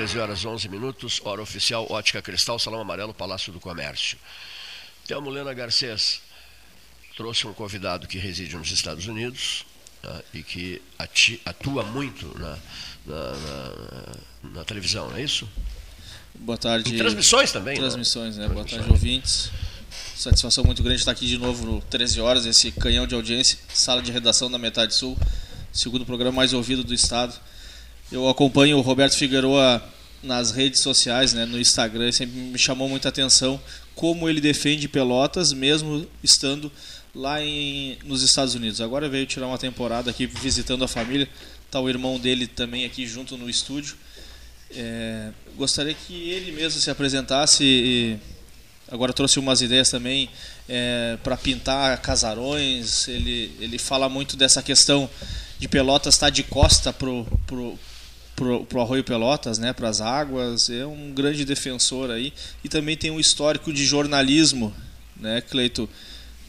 13, 13 horas 11 minutos. Hora oficial, Ótica Cristal, Salão Amarelo, Palácio do Comércio. Telmo Lena Garcês trouxe um convidado que reside nos Estados Unidos né, e que ati- atua muito na, na, na- na televisão, não é isso? Boa tarde. Em transmissões também, né? Transmissões, né? Boa Transmissões. tarde, ouvintes. Satisfação muito grande estar aqui de novo no 13 Horas, esse canhão de audiência, sala de redação da Metade Sul, segundo programa mais ouvido do estado. Eu acompanho o Roberto Figueroa nas redes sociais, né, no Instagram, sempre me chamou muita atenção como ele defende Pelotas, mesmo estando lá em, nos Estados Unidos. Agora veio tirar uma temporada aqui visitando a família, tá o irmão dele também aqui junto no estúdio. É, gostaria que ele mesmo se apresentasse. E agora trouxe umas ideias também para pintar casarões. Ele, ele fala muito dessa questão de Pelotas estar de costa pro, pro, pro, pro Arroio Pelotas, né, para as águas. É um grande defensor aí. E também tem um histórico de jornalismo, né, Cleito,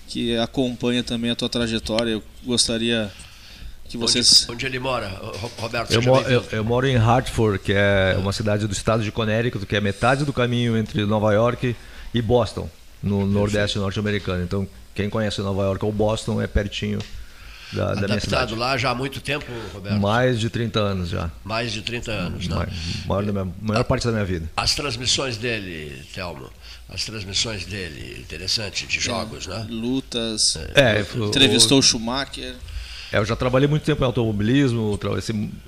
que acompanha também a tua trajetória. Eu gostaria que vocês. Onde, onde ele mora, Ro- Roberto? Eu, seja mo- bem-vindo. eu- eu moro em Hartford, que é uma cidade do estado de Connecticut, que é metade do caminho entre Nova York e Boston, no nordeste norte-americano. Então, quem conhece Nova York ou Boston é pertinho da, da minha Adaptado cidade. lá já há muito tempo, Roberto? Mais de 30 anos já. Mais de 30 anos, né? Maior, minha, maior parte da minha vida. As transmissões dele, Telmo, as transmissões dele, interessante, de jogos, né? Lutas. É, o- Entrevistou o Schumacher. É, eu já trabalhei muito tempo em automobilismo, trabalhei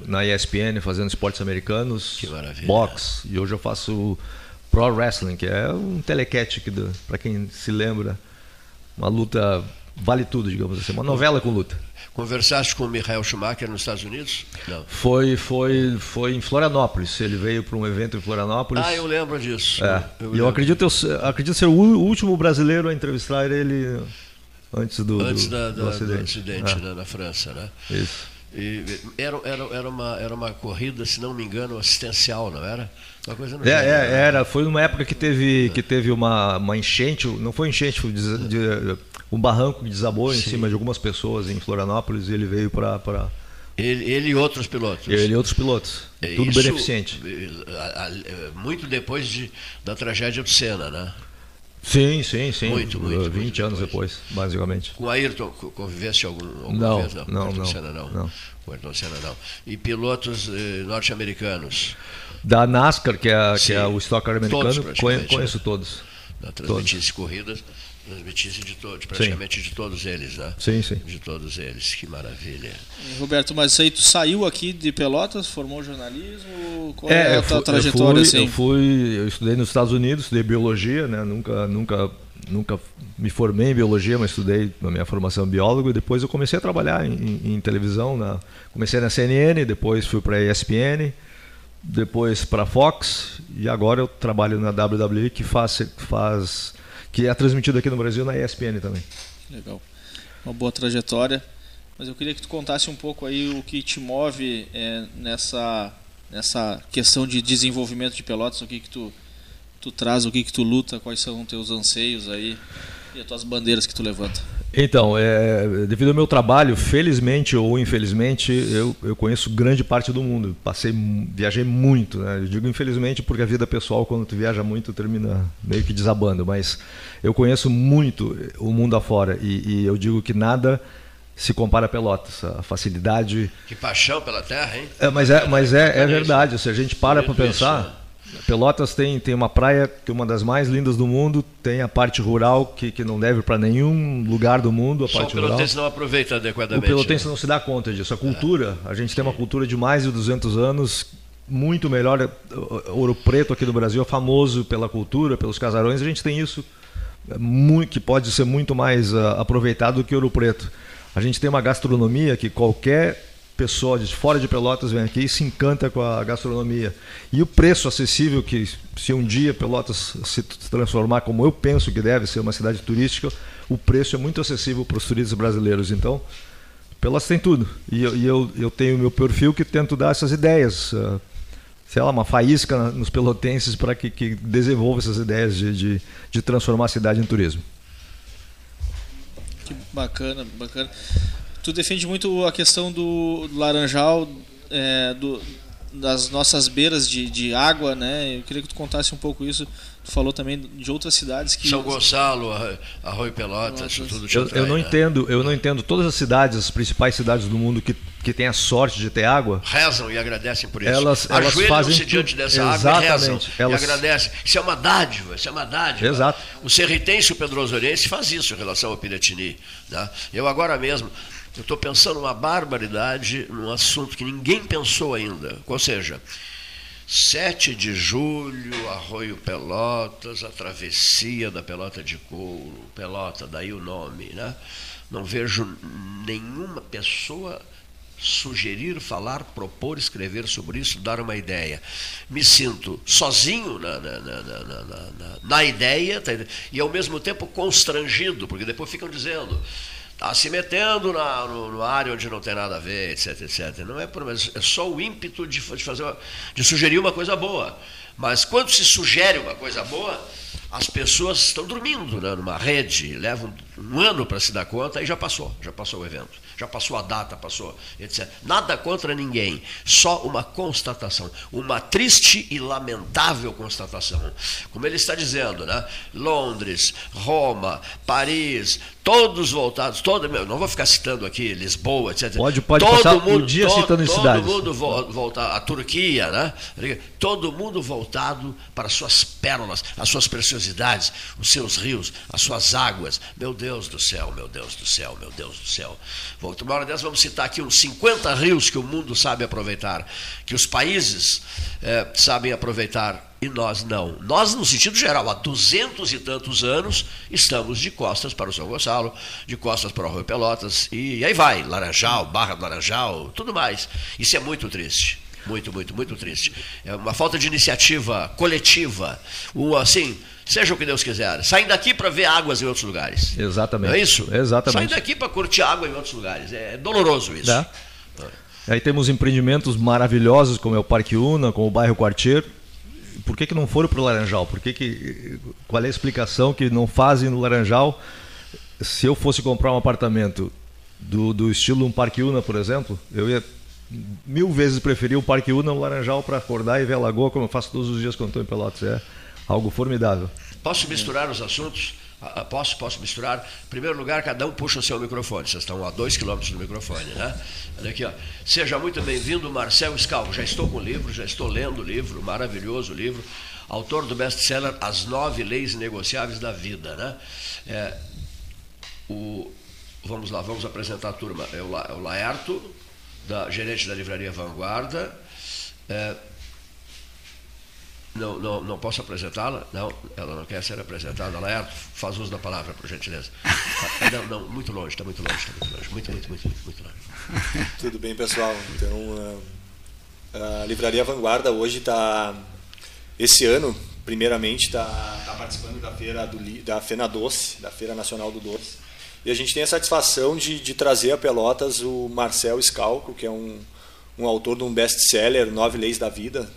na ESPN fazendo esportes americanos, Que maravilha. boxe, e hoje eu faço pro wrestling, que é um telecat para quem se lembra, uma luta vale tudo, digamos assim, uma novela com luta. Conversaste com o Michael Schumacher nos Estados Unidos? Não. Foi foi foi em Florianópolis, ele veio para um evento em Florianópolis. Ah, eu lembro disso. É, eu lembro. acredito, eu acredito ser o último brasileiro a entrevistar ele antes do, do- Antes do da- do acidente. acidente, É, né, na França, né? Isso. E era, era, era, uma, era uma corrida, se não me engano, assistencial, não era? Uma coisa no É, gênero, é, né? era, foi numa época que teve, que teve uma, uma enchente, não foi enchente, foi des- de- um barranco que desabou em Sim. cima de algumas pessoas em Florianópolis e ele veio para Ele, ele e outros pilotos. ele e outros pilotos. É, Tudo isso, beneficente. a- Muito depois de, da tragédia do Senna, né? Sim, sim, sim. Muito, muito, 20 muito anos depois, basicamente. Com Ayrton, co- convivesse algum, alguma Não, vez? Não, não, Ayrton não, Senna não. não. Com Ayrton Senna não. E pilotos eh, norte-americanos, Da NASCAR, que é, Sim. que é o Stock Car Todos, americano, conhe- conheço todos. né? transmitisse corridas, transmitisse de todos, praticamente de todos eles, né? Sim, sim. De todos eles, que maravilha. Roberto, mas aí tu saiu aqui de Pelotas, formou jornalismo? Qual é, É, a tua fui, trajetória eu fui, assim? eu fui, eu estudei nos Estados Unidos, estudei biologia, né? Nunca, nunca, nunca me formei em biologia, mas estudei na minha formação biólogo e depois eu comecei a trabalhar em, em- em televisão, na, comecei na CNN, depois fui para a ESPN, depois para a Fox e agora eu trabalho na WWE que faz, faz que é transmitido aqui no Brasil na ESPN também. Legal. Uma boa trajetória. Mas eu queria que tu contasse um pouco aí o que te move é, nessa, nessa questão de desenvolvimento de Pelotas, o que que tu, tu traz, o que que tu luta, quais são os teus anseios aí e as tuas bandeiras que tu levanta. Então, é, devido ao meu trabalho, felizmente ou infelizmente, eu, eu conheço grande parte do mundo. Passei, viajei muito, né? Eu digo infelizmente porque a vida pessoal, quando tu viaja muito, termina meio que desabando. Mas eu conheço muito o mundo afora e, e eu digo que nada se compara a Pelotas. A facilidade. Que paixão pela terra, hein? É, mas é, mas é, é verdade. Se a gente para para pensar? Pelotas tem, tem uma praia que é uma das mais lindas do mundo, tem a parte rural que, que não deve para nenhum lugar do mundo. A Só parte o pelotense rural. não aproveita adequadamente. O pelotense né? não se dá conta disso. A cultura, é. a gente tem uma cultura de mais de 200 anos, muito melhor. Ouro Preto aqui no Brasil é famoso pela cultura, pelos casarões. A gente tem isso é, muito, que pode ser muito mais uh, aproveitado do que Ouro Preto. A gente tem uma gastronomia que qualquer pessoa de fora de Pelotas vem aqui e se encanta com a gastronomia. E o preço acessível que se um dia Pelotas se transformar como eu penso que deve ser uma cidade turística, o preço é muito acessível para os turistas brasileiros. Então, Pelotas tem tudo. E eu, e eu, eu tenho meu perfil que tento dar essas ideias. Uh, sei lá, uma faísca nos pelotenses para que, que desenvolva essas ideias de, de, de transformar a cidade em turismo. Que bacana, bacana. Tu defende muito a questão do, laranjal, é, do, das nossas beiras de, de água, né? Eu queria que tu contasse um pouco isso. Tu falou também de outras cidades que São Gonçalo, Arroio Pelotas, tudo eu, eu não né? entendo, eu não entendo todas as cidades, as principais cidades do mundo que que têm a sorte de ter água, rezam e agradecem por isso. Elas, elas fazem diante dessa Exatamente. água e rezam elas... e agradecem. Isso é uma dádiva, isso é uma dádiva. Exato. O serritense e o pedrosoriense faz isso em relação ao Piratini. Né? Eu agora mesmo eu estou pensando uma barbaridade num assunto que ninguém pensou ainda. Ou seja, 7 de julho, Arroio Pelotas, a travessia da Pelota de Couro, Pelota, daí o nome, né? Não vejo nenhuma pessoa sugerir, falar, propor, escrever sobre isso, dar uma ideia. Me sinto sozinho na, na, na, na, ideia tá, e ao mesmo tempo constrangido, porque depois ficam dizendo está se metendo na no, no, área onde não tem nada a ver, etc, etc. Não é por é só o ímpeto de, de fazer uma, de sugerir uma coisa boa. Mas quando se sugere uma coisa boa, as pessoas estão dormindo né, numa rede, levam um ano para se dar conta e já passou, já passou o evento, já passou a data, passou, etc. Nada contra ninguém, só uma constatação, uma triste e lamentável constatação. Como ele está dizendo, né? Londres, Roma, Paris, todos voltados, todo, não vou ficar citando aqui Lisboa, etc. Pode, pode todo passar mundo, o dia todo, citando todo cidades. Todo mundo voltar, a Turquia, né? Todo mundo voltado para suas pérolas, as suas preciosidades, os seus rios, as suas águas. Meu Deus do céu, meu Deus do céu, meu Deus do céu. Uma hora dessa vamos citar aqui uns 50 rios que o mundo sabe aproveitar, que os países é, sabem aproveitar e nós não. Nós, no sentido geral, há duzentos e tantos anos, estamos de costas para o São Gonçalo, de costas para o Rio Pelotas, e aí vai, Laranjal, Barra do Laranjal, tudo mais. Isso é muito triste. Muito, muito, muito triste. É uma falta de iniciativa coletiva. O, assim, seja o que Deus quiser. Saem daqui para ver águas em outros lugares. Exatamente. Não é isso? Exatamente. Saem daqui para curtir água em outros lugares. É doloroso isso. Aí temos empreendimentos maravilhosos, como é o Parque Una, como o bairro Quartier, por que, que não foram para o Laranjal? Por que que, qual é a explicação que não fazem no Laranjal? Se eu fosse comprar um apartamento do, do estilo um Parque Una, por exemplo, eu ia mil vezes preferir o Parque Una no Laranjal para acordar e ver a lagoa, como eu faço todos os dias quando estou em Pelotas. É algo formidável. Posso misturar os assuntos? Ah, ah, posso, posso misturar? Em primeiro lugar, cada um puxa o seu microfone. Vocês estão a dois quilômetros do microfone, né? Olha aqui, ó. Seja muito bem-vindo, Marcel Scalvo. Já estou com o livro, já estou lendo o livro, maravilhoso livro. Autor do best-seller As Nove Leis Negociáveis da Vida, né? É, o, vamos lá, vamos apresentar a turma. É o, é o Laerto, da, gerente da Livraria Vanguarda. É, não, não, não posso apresentá-la? Não, ela não quer ser apresentada. Ela é, faz uso da palavra, por gentileza. Ah, não, não, muito longe, está muito longe, está muito longe. Muito, muito, muito, muito, longe. Tudo bem, pessoal. Então, ah, a Livraria Vanguarda hoje está, esse ano, primeiramente, está tá participando da feira do, da Fena Doce, da Feira Nacional do Doce. E a gente tem a satisfação de, de trazer a Pelotas o Marcel Scalco, que é um, um autor de um best-seller, Nove Leis da Vida,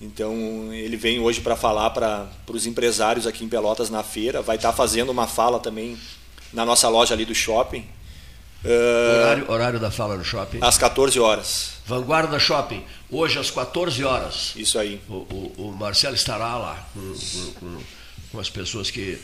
então ele vem hoje para falar para os empresários aqui em Pelotas na feira. Vai estar tá fazendo uma fala também na nossa loja ali do shopping. Uh, horário, horário da fala no shopping? Às 14 horas. Vanguarda Shopping, hoje às 14 horas. Isso aí. O, o, o Marcelo estará lá com, com, com as pessoas que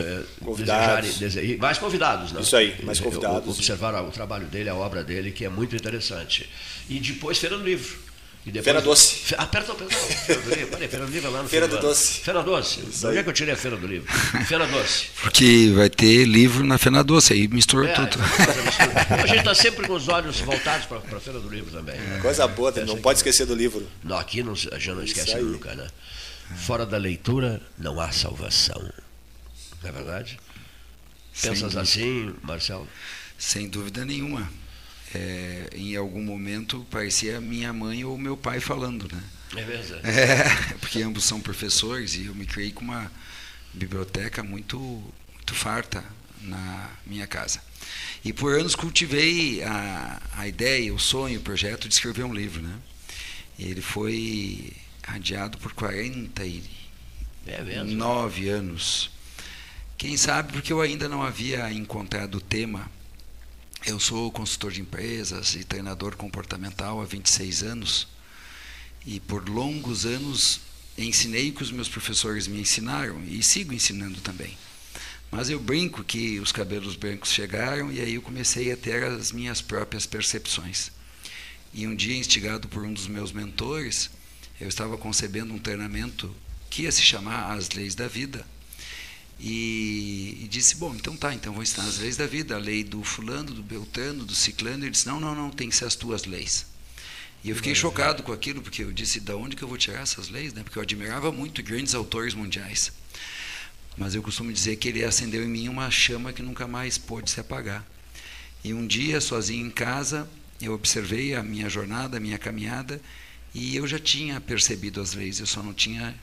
é, convidados. desejarem. Mais convidados, né? Isso aí, mais convidados. Observar o trabalho dele, a obra dele, que é muito interessante. E depois Feira do Livro E depois... Feira Doce. Ah, perdão, perdão. Feira do Livro. Peraí, Feira do Livro é lá no Feira do. Doce. Feira Doce. Onde é que eu tirei a Feira do Livro? Feira Doce. Porque vai ter livro na Fena Doce, aí misturou É, tudo. mistura. a gente está sempre com os olhos voltados para a Feira do Livro também. né? Coisa boa, não pode esquecer do livro. Não, aqui não, a gente não esquece aí. nunca, né? Fora da leitura não há salvação. Não é verdade? Sem Pensas dúvida. assim, Marcelo? Sem dúvida nenhuma. É, em algum momento parecia minha mãe ou meu pai falando, né? É verdade. É, porque ambos são professores e eu me criei com uma biblioteca muito, muito farta na minha casa. E por anos cultivei a, a ideia, o sonho, o projeto de escrever um livro, né? E ele foi adiado por 49 É anos. Quem sabe porque eu ainda não havia encontrado o tema. Eu sou consultor de empresas e treinador comportamental há 26 anos. E por longos anos ensinei o que os meus professores me ensinaram e sigo ensinando também. Mas eu brinco que os cabelos brancos chegaram e aí eu comecei a ter as minhas próprias percepções. E um dia, instigado por um dos meus mentores, eu estava concebendo um treinamento que ia se chamar As Leis da Vida. E, e disse: Bom, então tá, então vou ensinar as leis da vida, a lei do fulano, do beltrano, do ciclano. Ele disse: Não, não, não, tem que ser as tuas leis. E eu fiquei chocado com aquilo, porque eu disse: Da onde que eu vou tirar essas leis? Né? Porque eu admirava muito grandes autores mundiais. Mas eu costumo dizer que ele acendeu em mim uma chama que nunca mais pôde se apagar. E um dia, sozinho em casa, eu observei a minha jornada, a minha caminhada, e eu já tinha percebido as leis, eu só não tinha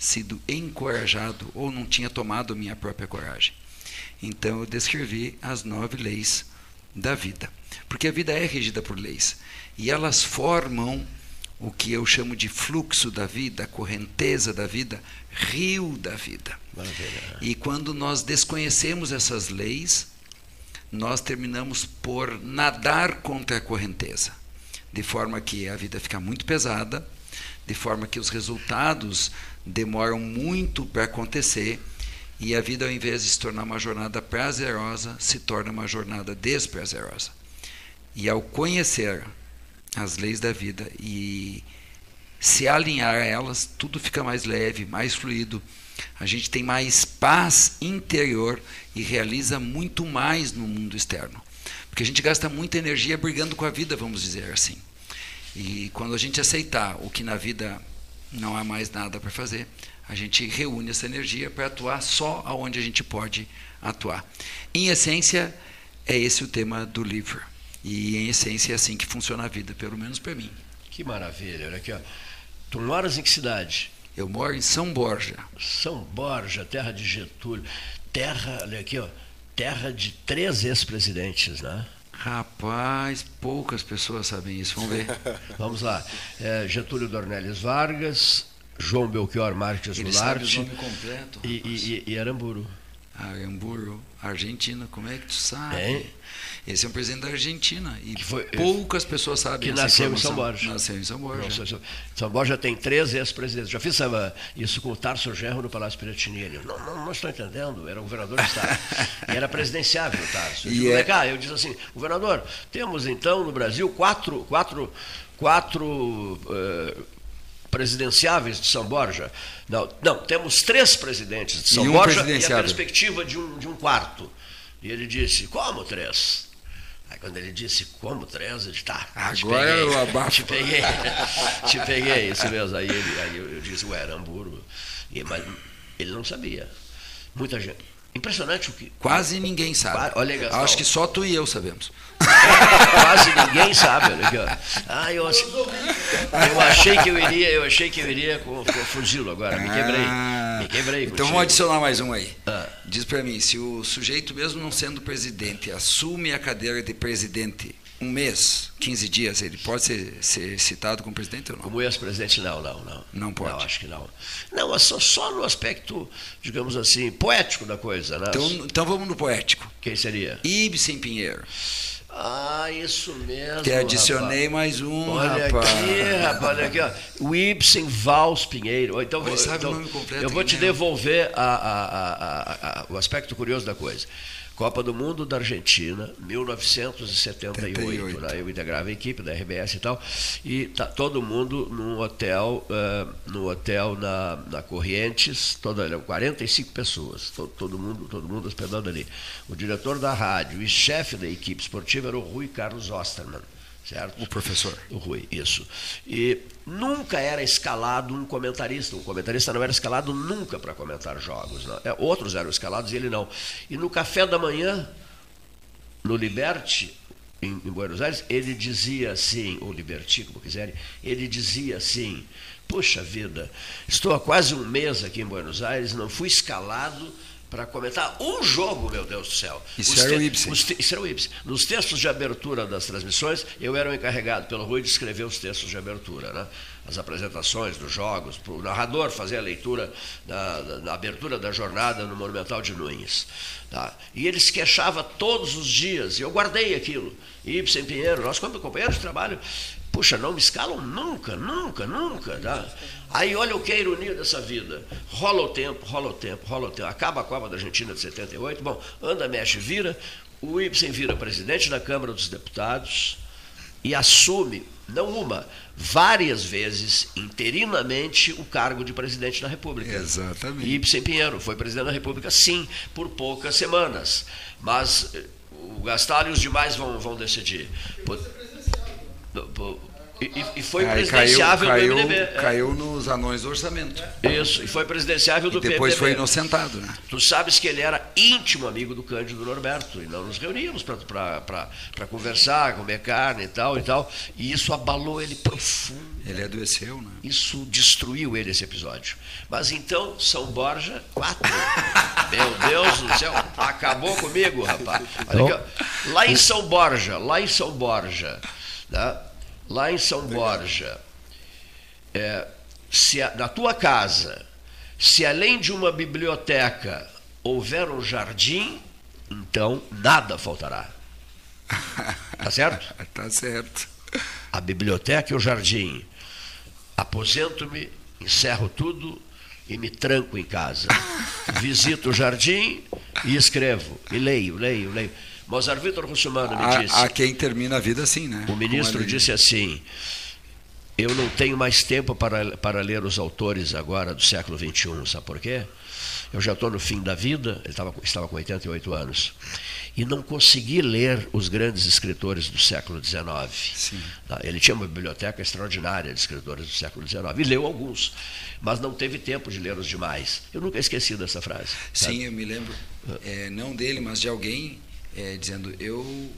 sido encorajado ou não tinha tomado minha própria coragem. Então eu descrevi as nove leis da vida. Porque a vida é regida por leis. E elas formam o que eu chamo de fluxo da vida, correnteza da vida, rio da vida. Maravilha. E quando nós desconhecemos essas leis, nós terminamos por nadar contra a correnteza, de forma que a vida fica muito pesada, de forma que os resultados demoram muito para acontecer e a vida, ao invés de se tornar uma jornada prazerosa, se torna uma jornada desprazerosa. E ao conhecer as leis da vida e se alinhar a elas, tudo fica mais leve, mais fluido. A gente tem mais paz interior e realiza muito mais no mundo externo. Porque a gente gasta muita energia brigando com a vida, vamos dizer assim. E quando a gente aceitar o que na vida não há mais nada para fazer, a gente reúne essa energia para atuar só aonde a gente pode atuar. Em essência, é esse o tema do livro. E em essência é assim que funciona a vida, pelo menos para mim. Que maravilha. Olha aqui, ó. Tu moras em que cidade? Eu moro em São Borja. São Borja, terra de Getúlio. Terra, olha aqui, ó. Terra de três ex-presidentes, né? Rapaz, poucas pessoas sabem isso. Vamos ver. Vamos lá. É, Getúlio Dornelles Vargas, João Belchior Marques Ele sabe o nome completo. e, e, e Aramburu. Aramburu, Argentina, como é que tu sabe? Hein? Esse é um presidente da Argentina e foi- poucas pessoas sabem que nasceu em. São Borja. Nasceu em São Borja. Não, São- Borja tem três ex-presidentes. Já fiz isso com o Tarso Genro no Palácio Piratini. Ele, não, não, não estou entendendo. Era o governador do Estado. e era presidenciável o Tarso. Eu E digo, é- "Vem cá, eu disse assim, governador, temos então no Brasil quatro, quatro, quatro eh, presidenciáveis de São Borja. Não, não, temos três presidentes de São E um Borja e a perspectiva de um, de um quarto. E ele disse, como três? Aí quando ele disse, como três, eu disse, tá, te Agora peguei, eu abafo. Te peguei, te peguei, isso mesmo. Aí, ele, aí eu, eu disse, ué, era. E, mas ele não sabia. Muita gente. Impressionante o que. Quase ninguém sabe. Olha, Gastão. Acho que só tu e eu sabemos. Quase ninguém sabe, olha aqui, ó. Ah, eu, eu achei que eu iria, eu achei que eu iria co- confundi-lo agora. Me quebrei. Ah, me quebrei. Então vamos adicionar mais um aí. Ah. Diz para mim, se o sujeito, mesmo não sendo presidente, assume a cadeira de presidente um mês, 15 dias, ele pode ser, ser citado como presidente ou não? Como ex-presidente, não, não, não. Não pode. Não, acho que não. Não, é só, só no aspecto, digamos assim, poético da coisa, né? Então, então vamos no poético. Quem seria? Ibsen Pinheiro. Ah, isso mesmo. Te adicionei rapaz. mais um, Olha rapaz. aqui, rapaz, olha aqui, ó. O Ibsen Vals Pinheiro. Então, sabe o então, nome completo, eu vou te né? devolver a- a- a- o aspecto curioso da coisa. Copa do Mundo da Argentina, 1978. 78. Né? Eu integrava a equipe da RBS e tal. E tá todo mundo num hotel, uh, no hotel na, na Corrientes, toda, 45 pessoas, todo, todo, mundo, todo mundo hospedando ali. O diretor da rádio e chefe da equipe esportiva era o Rui Carlos Osterman certo? O professor. O Rui, isso. E nunca era escalado um comentarista. Um comentarista não era escalado nunca para comentar jogos. Não. É, outros eram escalados e ele não. E no café da manhã, no Liberte, em, em Buenos Aires, ele dizia assim, ou Liberti, como quiserem, ele dizia assim, puxa vida, estou há quase um mês aqui em Buenos Aires, não fui escalado para comentar um jogo, meu Deus do céu. Isso os era o Ibsen. Os isso era o Ibsen. Nos textos de abertura das transmissões, eu era o encarregado pelo Rui de escrever os textos de abertura, né? as apresentações dos jogos, para o narrador fazer a leitura da, da, da, abertura da jornada no Monumental de Nunes. Tá? E ele se queixava todos os dias, e eu guardei aquilo. Ibsen Pinheiro, nós como companheiros de trabalho, Puxa, não me escalam nunca, nunca, nunca. Tá? Aí olha o que é a ironia dessa vida. Rola o tempo, rola o tempo, rola o tempo. Acaba a Copa da Argentina de 78. Bom, anda, mexe, vira. O Ibsen vira presidente da Câmara dos Deputados e assume, não uma, várias vezes, interinamente, o cargo de presidente da República. Exatamente. Ibsen Pinheiro foi presidente da República, sim, por poucas semanas. Mas eh, o Gastal e os demais vão, vão decidir. Por, e, e, foi Aí presidenciável caiu, do MDB. É. Caiu nos anões do orçamento. Isso, e foi presidenciável do e depois PMDB. foi inocentado. Né? Tu sabes que ele era íntimo amigo do Cândido Norberto, e nós nos reuníamos para conversar, comer carne e tal e tal, e isso abalou ele profundo. Ele adoeceu, né? Isso destruiu ele, esse episódio. Mas então, São Borja, quatro. Meu Deus do céu, acabou comigo, rapaz. Olha aqui, lá em São Borja, lá em São Borja, né? Lá em São Borja, é, se a, na tua casa, se além de uma biblioteca houver um jardim, então nada faltará. Tá certo? tá certo. A biblioteca e o jardim. Aposento-me, encerro tudo e me tranco em casa. Visito o jardim e escrevo, e leio, leio, leio. Mozart Vitor Russumano me disse. Há quem termina a vida assim, né? O ministro disse assim: Eu não tenho mais tempo para, para ler os autores agora do século XXI, sabe por quê? Eu já estou no fim da vida, ele estava, estava com 88 anos, e não consegui ler os grandes escritores do século XIX. Sim. Tá? Ele tinha uma biblioteca extraordinária de escritores do século XIX, e leu alguns, mas não teve tempo de ler os demais. Eu nunca esqueci dessa frase. Sim, eu me lembro, é, não dele, mas de alguém é, dizendo: Eu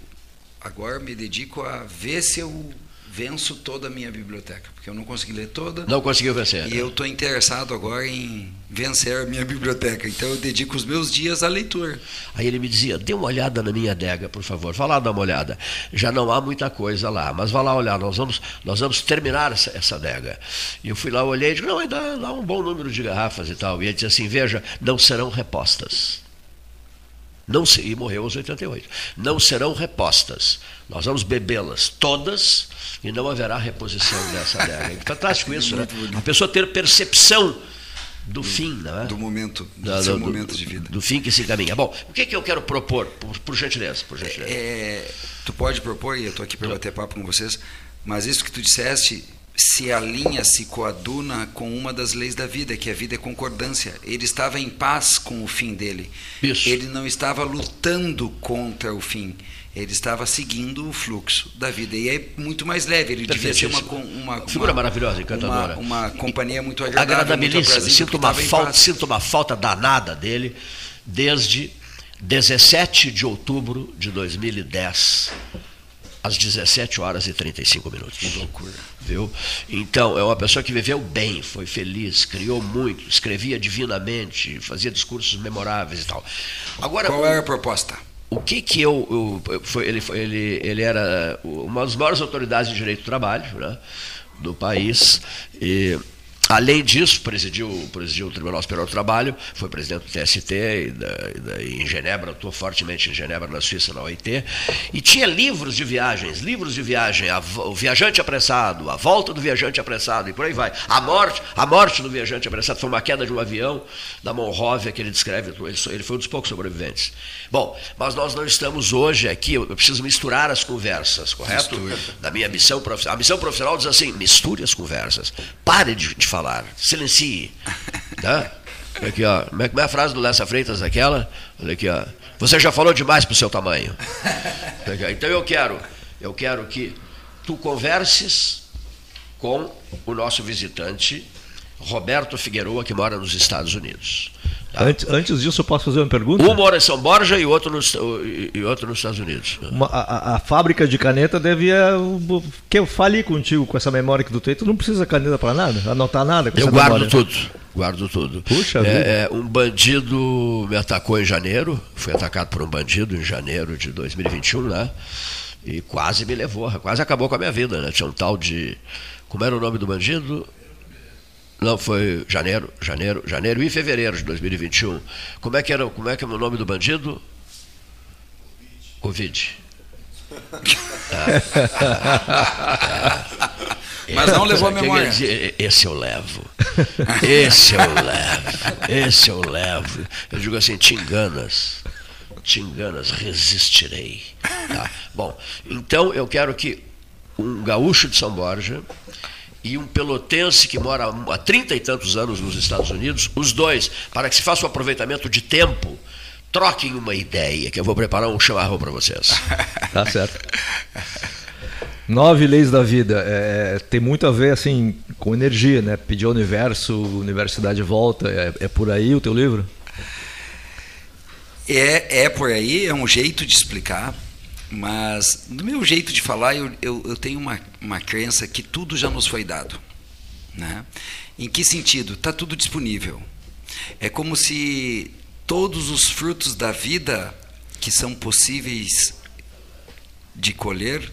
agora me dedico a ver se eu venço toda a minha biblioteca, porque eu não consegui ler toda. Não conseguiu vencer. E né? eu estou interessado agora em vencer a minha biblioteca. Então eu dedico os meus dias à leitura. Aí ele me dizia: dê uma olhada na minha adega, por favor. Vá lá dar uma olhada. Já não há muita coisa lá, mas vá lá olhar. Nós vamos, nós vamos terminar essa, essa adega. E eu fui lá, olhei e disse: não, ainda há um bom número de garrafas e tal. E ele disse assim: veja, não serão repostas. Não se, e morreu aos 88. Não serão repostas. Nós vamos bebê-las todas e não haverá reposição dessa adega. É fantástico isso, né? A pessoa ter percepção do fim, né? Do momento, do da, seu do, momento de vida. Do fim que se encaminha. Bom, o que, é que eu quero propor, por, por gentileza? Por gentileza. É, tu pode propor, e eu estou aqui para bater papo com vocês, mas isso que tu disseste se alinha, se coaduna com uma das leis da vida, que a vida é concordância. Ele estava em paz com o fim dele. Isso. Ele não estava lutando contra o fim. Ele estava seguindo o fluxo da vida. E é muito mais leve. Ele devia ser uma, uma, uma figura maravilhosa, encantadora. Uma, uma companhia muito agradável. Agradabilíssima. Muito sinto, uma falta, sinto uma falta danada dele desde 17 de outubro de 2010 às 17 horas e 35 minutos. Que loucura. Viu? Então, é uma pessoa que viveu bem, foi feliz, criou muito, escrevia divinamente, fazia discursos memoráveis e tal. Agora, Qual era a proposta? O que que eu. eu foi, ele, foi, ele, ele era uma das maiores autoridades de direito do trabalho né, do país. E Além disso, presidiu, presidiu o Tribunal Superior do Trabalho, foi presidente do TST e, da, e da, em Genebra, atuou fortemente em Genebra, na Suíça, na OIT, e tinha livros de viagens, livros de viagem, a, o viajante apressado, a volta do viajante apressado, e por aí vai. A morte, a morte do viajante apressado foi uma queda de um avião da Monróvia que ele descreve, ele foi um dos poucos sobreviventes. Bom, mas nós não estamos hoje aqui, eu preciso misturar as conversas, correto? Mistura. Da minha missão profissional. A missão profissional diz assim: misture as conversas. Pare de, de falar, silencie. Tá? Aqui, ó. Como é, como é a frase do Lessa Freitas aquela? Olha aqui, ó. Você já falou demais para o seu tamanho. Então eu quero, eu quero que tu converses com o nosso visitante Roberto Figueroa, que mora nos Estados Unidos. Antes, antes disso, eu posso fazer uma pergunta? Um mora em São Borja e outro nos, e outro nos Estados Unidos. Uma, a, a, fábrica de caneta devia que eu fale contigo com essa memória que tu tem. Tu não precisa caneta para nada, anotar nada. eu guardo memória. tudo, guardo tudo. Puxa é, é, um bandido me atacou em janeiro. Fui atacado por um bandido em janeiro de 2021, né? E quase me levou, quase acabou com a minha vida, né? Tinha um tal de. Como era o nome do bandido? Não, foi janeiro, janeiro, janeiro e fevereiro de 2021. Como é que era, como é que é o nome do bandido? Covid. Mas não levou a memória. Esse eu levo. Esse eu levo. Esse eu levo. Eu digo assim, te enganas. Te enganas, resistirei. Tá? Bom, então eu quero que um gaúcho de São Borja e um pelotense que mora há trinta e tantos anos nos Estados Unidos, os dois, para que se faça um aproveitamento de tempo, troquem uma ideia, que eu vou preparar um chamarrão para vocês. tá certo. Nove leis da vida. É, tem muito a ver assim com energia, né? Pedir ao universo, universidade volta. É, é por aí o teu livro? É, é por aí, é um jeito de explicar. Mas, do meu jeito de falar, eu, eu, eu tenho uma, uma crença que tudo já nos foi dado. Né? Em que sentido? Está tudo disponível. É como se todos os frutos da vida que são possíveis de colher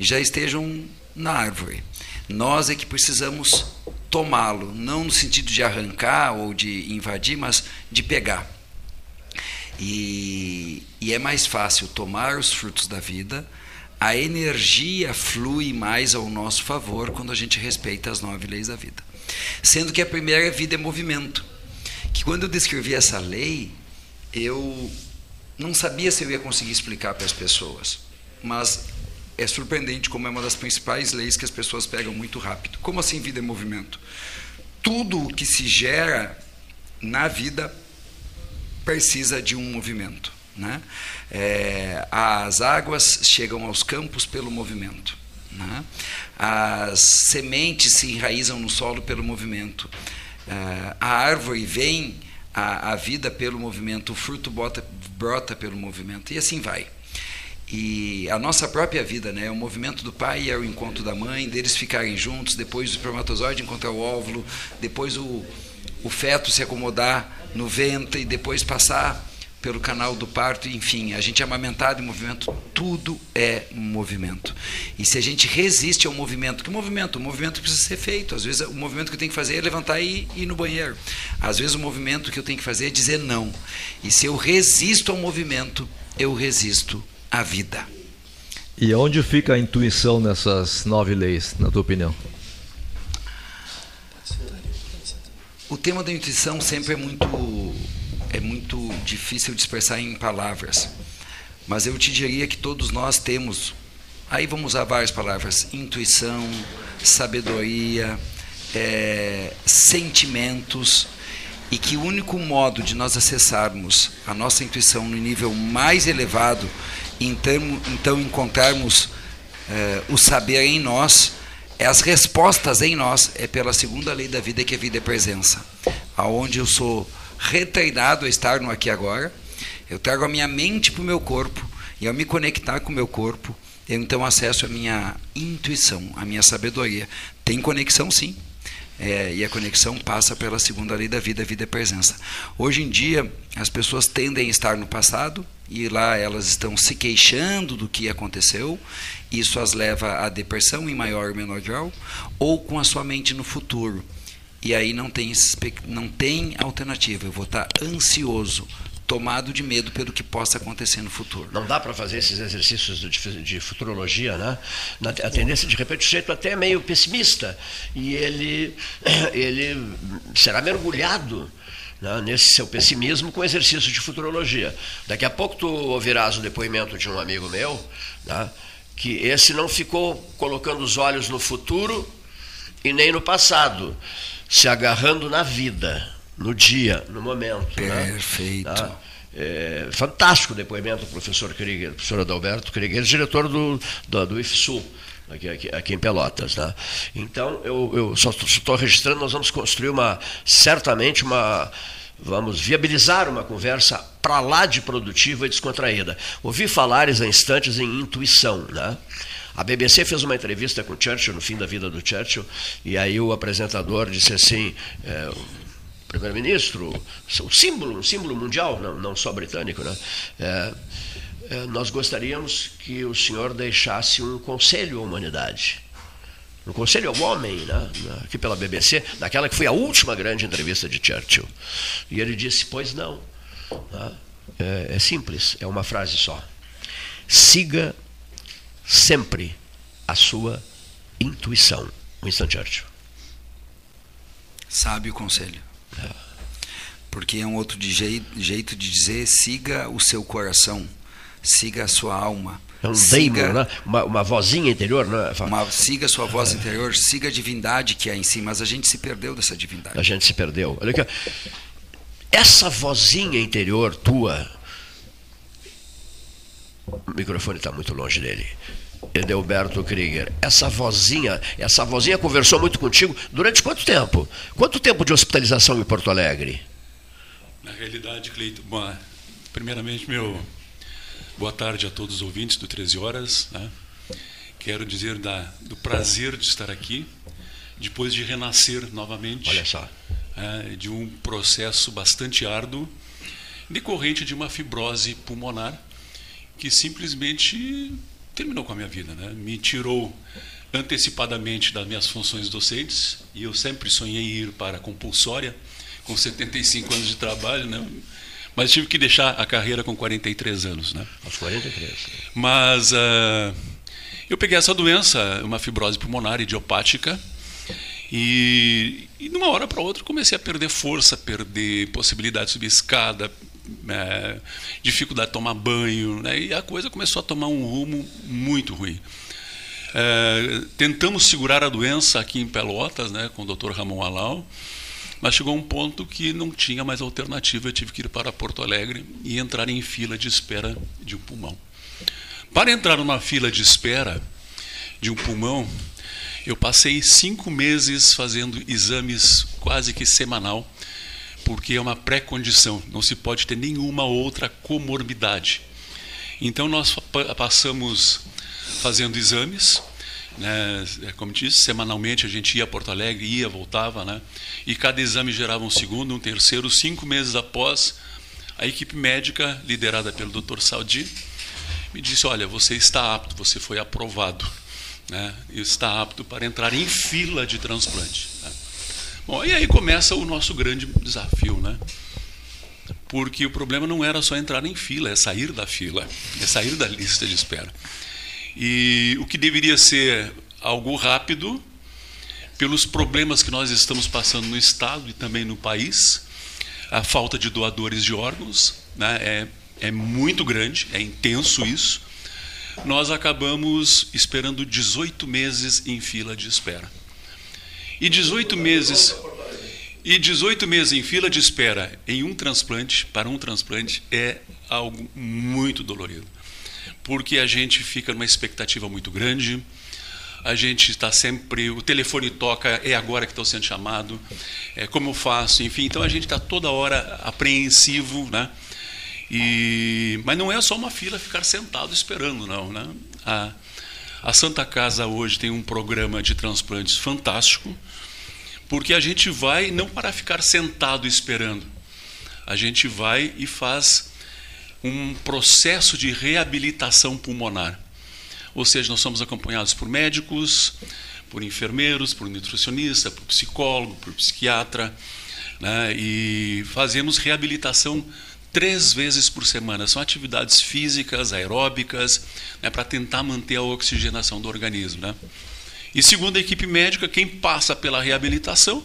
já estejam na árvore. Nós é que precisamos tomá-lo, não no sentido de arrancar ou de invadir, mas de pegar. E, e é mais fácil tomar os frutos da vida, a energia flui mais ao nosso favor quando a gente respeita as nove leis da vida. Sendo que a primeira vida é movimento. Que quando eu descrevi essa lei, eu não sabia se eu ia conseguir explicar para as pessoas. Mas é surpreendente como é uma das principais leis que as pessoas pegam muito rápido. Como assim vida é movimento? Tudo o que se gera na vida precisa de um movimento. Né? É, as águas chegam aos campos pelo movimento. Né? As sementes se enraizam no solo pelo movimento. É, a árvore vem a, a, vida pelo movimento, o fruto bota, brota pelo movimento, e assim vai. E a nossa própria vida, né, o movimento do pai é o encontro da mãe, deles ficarem juntos, depois o espermatozoide encontrar o óvulo, depois o, o feto se acomodar no ventre e depois passar pelo canal do parto, enfim, a gente é amamentado em movimento, tudo é movimento. E se a gente resiste ao movimento, que movimento? O movimento precisa ser feito. Às vezes o movimento que eu tenho que fazer é levantar e ir no banheiro. Às vezes o movimento que eu tenho que fazer é dizer não. E se eu resisto ao movimento, eu resisto à vida. E onde fica a intuição nessas nove leis, na tua opinião? O tema da intuição sempre é muito é muito difícil de expressar em palavras. Mas eu te diria que todos nós temos, aí vamos usar várias palavras: intuição, sabedoria, é, sentimentos, e que o único modo de nós acessarmos a nossa intuição no nível mais elevado, então, então encontrarmos é, o saber em nós, as respostas em nós é pela segunda lei da vida que a vida é presença, aonde eu sou retreinado a estar no aqui e agora, eu trago a minha mente para o meu corpo e ao me conectar com o meu corpo, eu então acesso a minha intuição, a minha sabedoria. Tem conexão, sim. É, e a conexão passa pela segunda lei da vida, a vida é presença. Hoje em dia, as pessoas tendem a estar no passado e lá elas estão se queixando do que aconteceu isso as leva à depressão em maior ou menor grau, ou com a sua mente no futuro. E aí não tem, não tem alternativa. Eu vou estar ansioso, tomado de medo pelo que possa acontecer no futuro. Não dá para fazer esses exercícios de, de, futurologia, né? A tendência, de repente, o sujeito até é meio pessimista e ele, ele será mergulhado né, nesse seu pessimismo com exercício de futurologia. Daqui a pouco tu ouvirás o depoimento de um amigo meu, né, que esse não ficou colocando os olhos no futuro e nem no passado, se agarrando na vida, no dia, no momento. Né? Perfeito. Né, é, fantástico depoimento do professor Krieger, professor Adalberto Krieger, diretor do, do, do IFSU, aqui, aqui, aqui, em Pelotas. Né? Então, eu, eu só estou registrando, nós vamos construir uma, certamente uma, vamos viabilizar uma conversa para lá de produtiva e descontraída. Ouvi falares há instantes em intuição, né? A BBC fez uma entrevista com Churchill no fim da vida do Churchill e aí o apresentador disse assim, é, primeiro-ministro, o símbolo, um símbolo mundial, não, não só britânico, né? É, nós gostaríamos que o senhor deixasse um conselho à humanidade. Um conselho ao homem, né? aqui pela BBC, naquela que foi a última grande entrevista de Churchill. E ele disse: Pois não. Né? É, é simples, é uma frase só. Siga sempre a sua intuição. Winston Churchill. Sabe o conselho. É. Porque é um outro de jeito, jeito de dizer: siga o seu coração siga a sua alma. É um siga, daimon, né? uma, uma vozinha interior, né? Uma, siga a sua voz interior, siga a divindade que há em si, mas a gente se perdeu dessa divindade. A gente se perdeu. Olha aqui, essa vozinha interior tua, o microfone está muito longe dele. Edelberto Krieger, essa vozinha, essa vozinha conversou muito contigo durante quanto tempo? Quanto tempo de hospitalização em Porto Alegre? Na realidade, Cleito, bom, primeiramente meu Boa tarde a todos os ouvintes do 13 Horas. Né? Quero dizer da, do prazer de estar aqui, depois de renascer novamente. Olha só. É, de um processo bastante árduo, decorrente de uma fibrose pulmonar, que simplesmente terminou com a minha vida. Né? Me tirou antecipadamente das minhas funções docentes, e eu sempre sonhei em ir para a compulsória, com 75 anos de trabalho, né? Mas tive que deixar a carreira com 43 anos. Né? Aos 43. Mas uh, eu peguei essa doença, uma fibrose pulmonar idiopática, e, e de uma hora para outra comecei a perder força, perder possibilidade de subir escada, é, dificuldade de tomar banho, né? e a coisa começou a tomar um rumo muito ruim. É, tentamos segurar a doença aqui em Pelotas, né, com o Dr. Ramon Alau, mas chegou um ponto que não tinha mais alternativa, eu tive que ir para Porto Alegre e entrar em fila de espera de um pulmão. Para entrar numa fila de espera de um pulmão, eu passei cinco meses fazendo exames quase que semanal, porque é uma pré-condição, não se pode ter nenhuma outra comorbidade. Então nós passamos fazendo exames, né, é como disse, semanalmente a gente ia a Porto Alegre, ia, voltava, né, e cada exame gerava um segundo, um terceiro. Cinco meses após, a equipe médica, liderada pelo Dr. Saldi, me disse: Olha, você está apto, você foi aprovado, né, está apto para entrar em fila de transplante. Né. Bom, e aí começa o nosso grande desafio, né? Porque o problema não era só entrar em fila, é sair da fila, é sair da lista de espera. E o que deveria ser algo rápido, pelos problemas que nós estamos passando no Estado e também no país, a falta de doadores de órgãos né, é, é muito grande, é intenso isso. Nós acabamos esperando 18 meses em fila de espera. E 18 meses e 18 meses em fila de espera em um transplante, para um transplante, é algo muito dolorido porque a gente fica numa expectativa muito grande, a gente está sempre, o telefone toca, é agora que estou sendo chamado, é, como eu faço, enfim, então a gente está toda hora apreensivo, né? E, mas não é só uma fila ficar sentado esperando, não, né? A, a Santa Casa hoje tem um programa de transplantes fantástico, porque a gente vai não para ficar sentado esperando, a gente vai e faz um processo de reabilitação pulmonar. Ou seja, nós somos acompanhados por médicos, por enfermeiros, por nutricionista, por psicólogo, por psiquiatra, né? e fazemos reabilitação três vezes por semana. São atividades físicas, aeróbicas, né, para tentar manter a oxigenação do organismo. Né? E segundo a equipe médica, quem passa pela reabilitação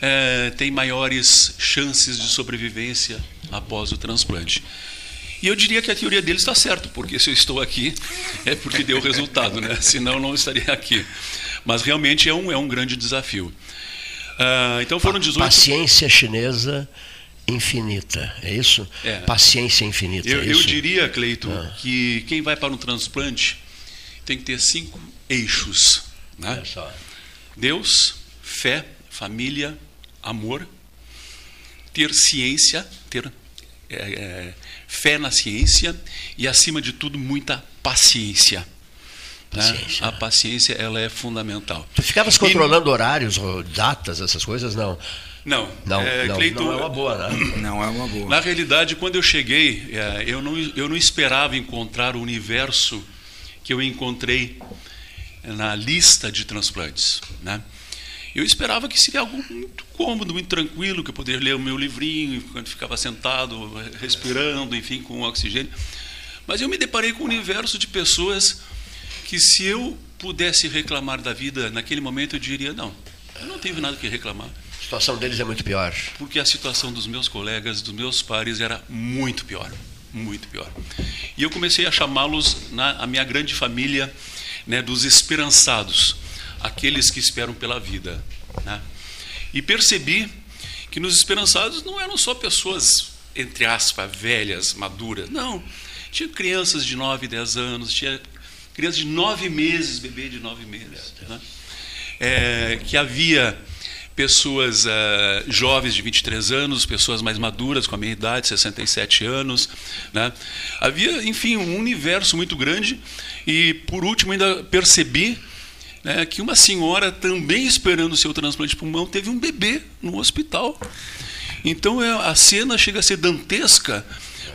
é, tem maiores chances de sobrevivência após o transplante. E eu diria que a teoria deles está certa, porque se eu estou aqui é porque deu resultado, né? senão não estaria aqui. Mas realmente é um, é um grande desafio. Uh, então foram 18. Paciência chinesa infinita, é isso? É. Paciência infinita. Eu, é eu diria, Cleito, ah. que quem vai para um transplante tem que ter cinco eixos. Né? Deus, fé, família, amor, ter ciência, ter é, é, fé na ciência e, acima de tudo, muita paciência. Né? Paciência, A paciência ela é fundamental. Tu ficavas controlando e... horários, datas, essas coisas? Não. Não, não, é, não, Cleiton, não é uma boa, né? Não é uma boa. Na realidade, quando eu cheguei, é, eu não, eu não esperava encontrar o universo que eu encontrei na lista de transplantes. Né? Eu esperava que seria algo muito cômodo, muito tranquilo, que eu poderia ler o meu livrinho enquanto ficava sentado, respirando, enfim, com oxigênio. Mas eu me deparei com um universo de pessoas que, se eu pudesse reclamar da vida naquele momento, eu diria: não, eu não tenho nada que reclamar. A situação deles é muito pior. Porque a situação dos meus colegas, dos meus pares, era muito pior. Muito pior. E eu comecei a chamá-los, a minha grande família, né, dos esperançados, aqueles que esperam pela vida. Né? E percebi que nos esperançados não eram só pessoas, entre aspas, velhas, maduras. Não. Tinha crianças de 9, 10 anos, tinha crianças de 9 meses, bebê de 9 meses. Né? É, que havia pessoas uh, jovens de 23 anos, pessoas mais maduras, com a minha idade, 67 anos. Né? Havia, enfim, um universo muito grande. E, por último, ainda percebi né, que uma senhora, também esperando o seu transplante de pulmão, teve um bebê no hospital. Então, é, a cena chega a ser dantesca,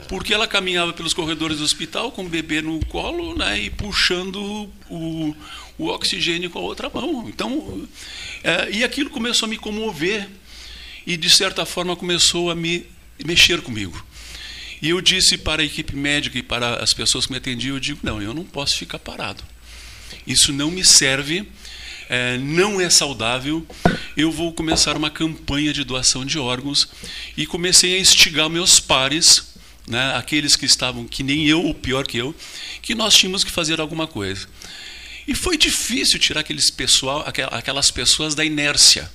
porque ela caminhava pelos corredores do hospital com o bebê no colo né, e puxando o, o oxigênio com a outra mão. Então, é, e aquilo começou a me comover e, de certa forma, começou a me mexer comigo. E eu disse para a equipe médica e para as pessoas que me atendiam, eu digo, não, eu não posso ficar parado. Isso não me serve, é, não é saudável. Eu vou começar uma campanha de doação de órgãos e comecei a instigar meus pares, né, aqueles que estavam que nem eu ou pior que eu, que nós tínhamos que fazer alguma coisa. E foi difícil tirar aqueles pessoal, aquelas pessoas da inércia.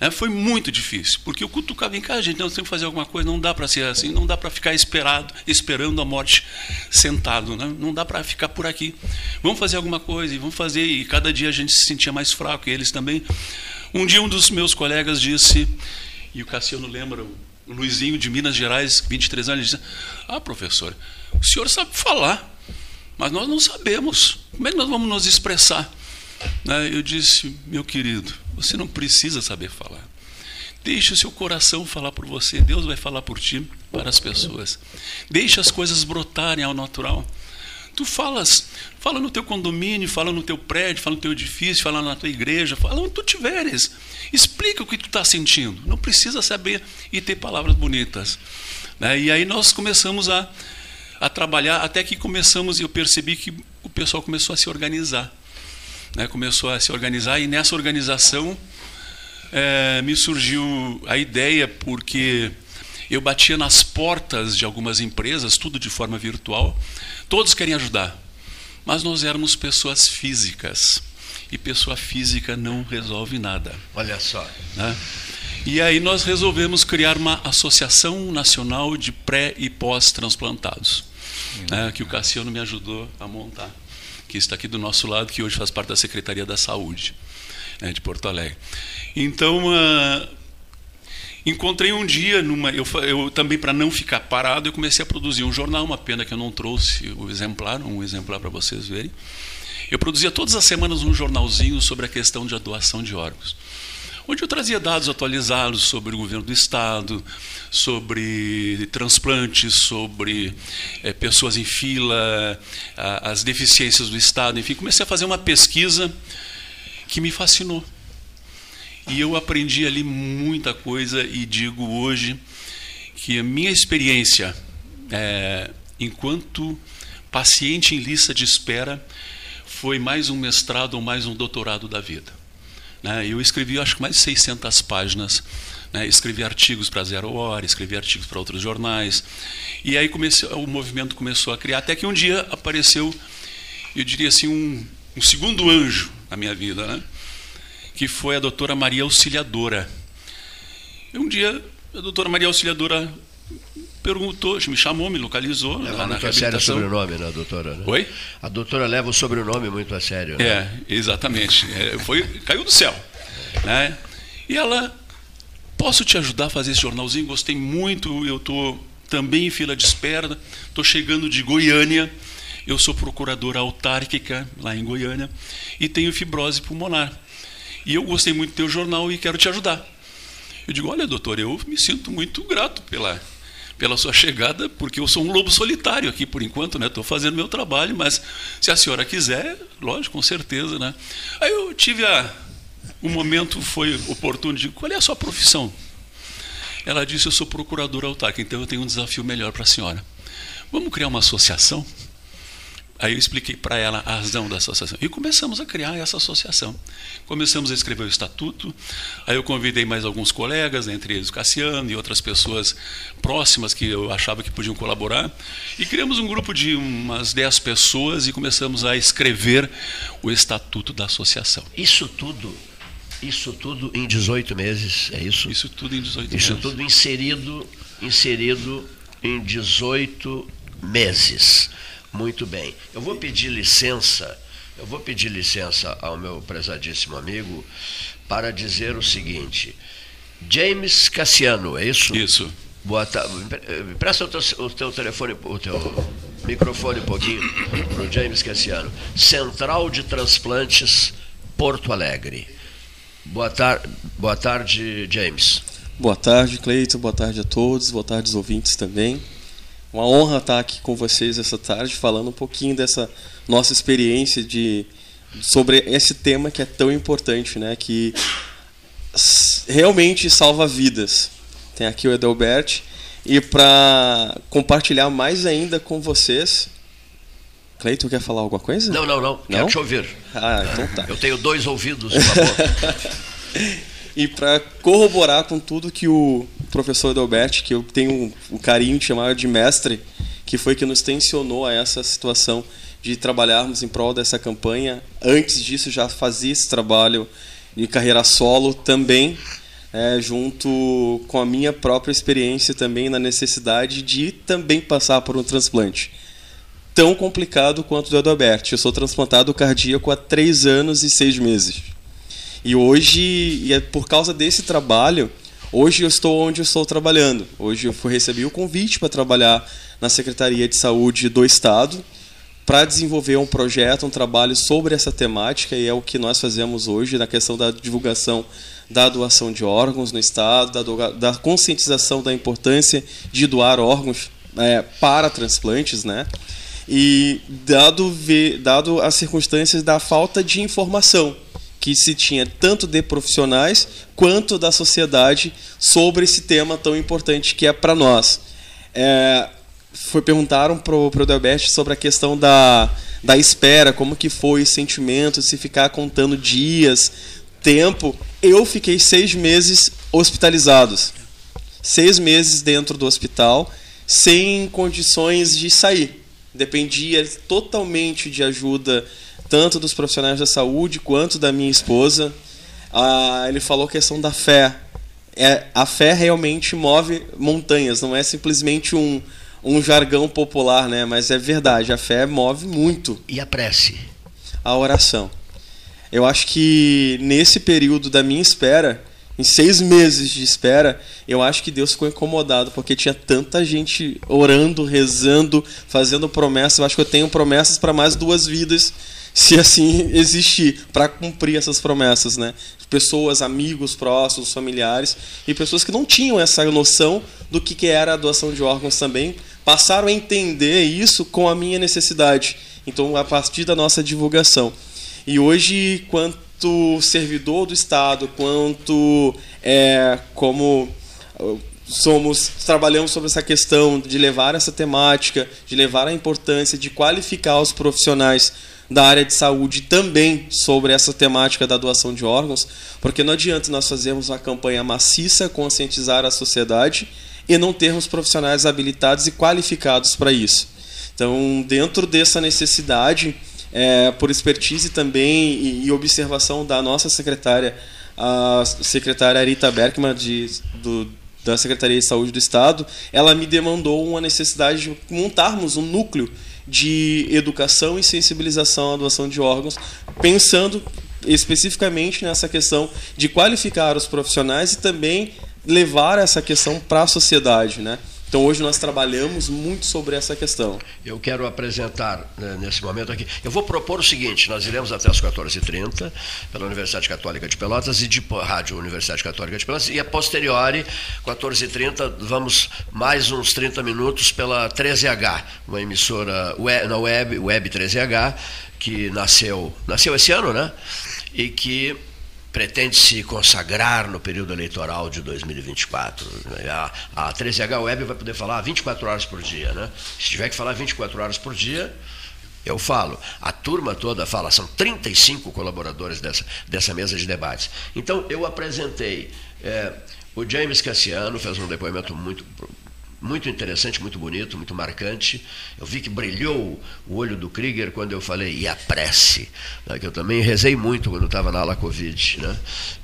É, foi muito difícil, porque eu cutucava em casa, gente, não tem que fazer alguma coisa, não dá para ser assim, não dá para ficar esperado, esperando a morte sentado, né? não dá para ficar por aqui. Vamos fazer alguma coisa, e vamos fazer, e cada dia a gente se sentia mais fraco, e eles também. Um dia um dos meus colegas disse, e o Cassiano lembra, o Luizinho de Minas Gerais, 23 anos, disse, ah, professor, o senhor sabe falar, mas nós não sabemos. Como é que nós vamos nos expressar? Né, eu disse, meu querido, você não precisa saber falar. Deixe o seu coração falar por você. Deus vai falar por ti para as pessoas. Deixe as coisas brotarem ao natural. Tu falas, fala no teu condomínio, fala no teu prédio, fala no teu edifício, fala na tua igreja, fala onde tu tiveres. Explica o que tu está sentindo. Não precisa saber e ter palavras bonitas. Né? E aí nós começamos a a trabalhar, até que começamos e eu percebi que o pessoal começou a se organizar. Né? Começou a se organizar e nessa organização é, me surgiu a ideia, porque eu batia nas portas de algumas empresas, tudo de forma virtual, todos querem ajudar, mas nós éramos pessoas físicas e pessoa física não resolve nada. Olha só. Né? E aí nós resolvemos criar uma associação nacional de pré e pós-transplantados, né, que o Cassiano me ajudou a montar, que está aqui do nosso lado, que hoje faz parte da Secretaria da Saúde né, de Porto Alegre. Então, uh, encontrei um dia, numa, eu, eu também para não ficar parado, eu comecei a produzir um jornal, uma pena que eu não trouxe o exemplar, um exemplar para vocês verem. Eu produzia todas as semanas um jornalzinho sobre a questão de doação de órgãos onde eu trazia dados atualizados sobre o governo do Estado, sobre transplantes, sobre é, pessoas em fila, a, as deficiências do Estado, enfim, comecei a fazer uma pesquisa que me fascinou. E eu aprendi ali muita coisa e digo hoje que a minha experiência é, enquanto paciente em lista de espera foi mais um mestrado ou mais um doutorado da vida. Né? Eu escrevi, acho que mais de 600 páginas. Né? Escrevi artigos para Zero Hora, escrevi artigos para outros jornais. E aí comecei, o movimento começou a criar, até que um dia apareceu, eu diria assim, um, um segundo anjo na minha vida, né? que foi a doutora Maria Auxiliadora. E um dia, a doutora Maria Auxiliadora perguntou, me chamou, me localizou. Leva na, muito a sério o sobrenome, né, doutora? Né? Oi? A doutora leva o sobrenome muito a sério. Né? É, exatamente. É, foi, caiu do céu. Né? E ela, posso te ajudar a fazer esse jornalzinho? Gostei muito, eu estou também em fila de espera, estou chegando de Goiânia, eu sou procuradora autárquica lá em Goiânia e tenho fibrose pulmonar. E eu gostei muito do teu jornal e quero te ajudar. Eu digo, olha, doutor, eu me sinto muito grato pela, pela sua chegada, porque eu sou um lobo solitário aqui por enquanto, né? Estou fazendo meu trabalho, mas se a senhora quiser, lógico, com certeza, né? Aí eu tive a, o momento foi oportuno de qual é a sua profissão? Ela disse, eu sou procuradora autárquica, então eu tenho um desafio melhor para a senhora. Vamos criar uma associação? Aí eu expliquei para ela a razão da associação. E começamos a criar essa associação. Começamos a escrever o estatuto. Aí eu convidei mais alguns colegas, entre eles o Cassiano e outras pessoas próximas que eu achava que podiam colaborar. E criamos um grupo de umas 10 pessoas e começamos a escrever o estatuto da associação. Isso tudo, isso tudo em 18 meses, é isso? Isso tudo em 18 isso meses. Isso tudo inserido, inserido em 18 meses. Muito bem. Eu vou pedir licença, eu vou pedir licença ao meu prezadíssimo amigo para dizer o seguinte. James Cassiano, é isso? Isso. Boa tarde. Presta o teu, o teu telefone, o teu microfone um pouquinho para o James Cassiano. Central de Transplantes, Porto Alegre. Boa, tar boa tarde, James. Boa tarde, Cleiton. Boa tarde a todos. Boa tarde aos ouvintes também. Uma honra estar aqui com vocês essa tarde, falando um pouquinho dessa nossa experiência de sobre esse tema que é tão importante, né? Que realmente salva vidas. Tem aqui o Edelbert e para compartilhar mais ainda com vocês. Cleiton quer falar alguma coisa? Não, não, não. Quero te ouvir. Ah, então tá. Eu tenho dois ouvidos, por favor. E para corroborar com tudo que o professor Adalberti, que eu tenho o carinho de chamar de mestre, que foi que nos tensionou a essa situação de trabalharmos em prol dessa campanha. Antes disso, já fazia esse trabalho de carreira solo também, é, junto com a minha própria experiência também na necessidade de também passar por um transplante. Tão complicado quanto do Adalberti. Eu sou transplantado cardíaco há três anos e seis meses. E hoje, e é por causa desse trabalho, hoje eu estou onde eu estou trabalhando. Hoje eu fui recebi o convite para trabalhar na Secretaria de Saúde do Estado para desenvolver um projeto, um trabalho sobre essa temática e é o que nós fazemos hoje na questão da divulgação da doação de órgãos no Estado, da, da conscientização da importância de doar órgãos é, para transplantes, né? E dado, dado as circunstâncias da falta de informação que se tinha tanto de profissionais quanto da sociedade sobre esse tema tão importante que é para nós. É, foi perguntaram pro pro Delbert sobre a questão da, da espera, como que foi o sentimento, se ficar contando dias, tempo. Eu fiquei seis meses hospitalizados, seis meses dentro do hospital, sem condições de sair. Dependia totalmente de ajuda tanto dos profissionais da saúde quanto da minha esposa. Ah, ele falou a questão da fé. É, a fé realmente move montanhas, não é simplesmente um, um jargão popular, né? Mas é verdade, a fé move muito. E a prece? A oração. Eu acho que nesse período da minha espera, em seis meses de espera, eu acho que Deus ficou incomodado, porque tinha tanta gente orando, rezando, fazendo promessas. Eu acho que eu tenho promessas para mais duas vidas se assim existir, para cumprir essas promessas, né? Pessoas, amigos próximos, familiares e pessoas que não tinham essa noção do que era a doação de órgãos também passaram a entender isso com a minha necessidade. Então, a partir da nossa divulgação. E hoje, servidor do Estado, quanto é, como uh, somos trabalhamos sobre essa questão de levar essa temática, de levar a importância de qualificar os profissionais da área de saúde também sobre essa temática da doação de órgãos, porque não adianta nós fazermos uma campanha maciça, conscientizar a sociedade e não termos profissionais habilitados e qualificados para isso. Então, dentro dessa necessidade, é, por expertise também e, e, observação da nossa secretária, a secretária Arita Berkman, de, do, da Secretaria de Saúde do Estado, ela me demandou uma necessidade de montarmos um núcleo de educação e sensibilização à doação de órgãos, pensando especificamente nessa questão de qualificar os profissionais e também levar essa questão para a sociedade, né? Então hoje nós trabalhamos muito sobre essa questão. Eu quero apresentar né, nesse momento aqui. Eu vou propor o seguinte: nós iremos até as 14h30 pela Universidade Católica de Pelotas e de Rádio Universidade Católica de Pelotas, e a posteriori, 14h30, vamos mais uns 30 minutos pela 13H, uma emissora web, na web, Web 13H, que nasceu, nasceu esse ano, né? E que pretende se consagrar no período eleitoral de 2024. A, a 13H Web vai poder falar 24 horas por dia. Né? Se tiver que falar 24 horas por dia, eu falo. A turma toda fala, são 35 colaboradores dessa, dessa mesa de debates. Então, eu apresentei. É, o James Cassiano fez um depoimento muito muito interessante, muito bonito, muito marcante. Eu vi que brilhou o olho do Krieger quando eu falei, e a prece, né, que eu também rezei muito quando estava na ala Covid, né,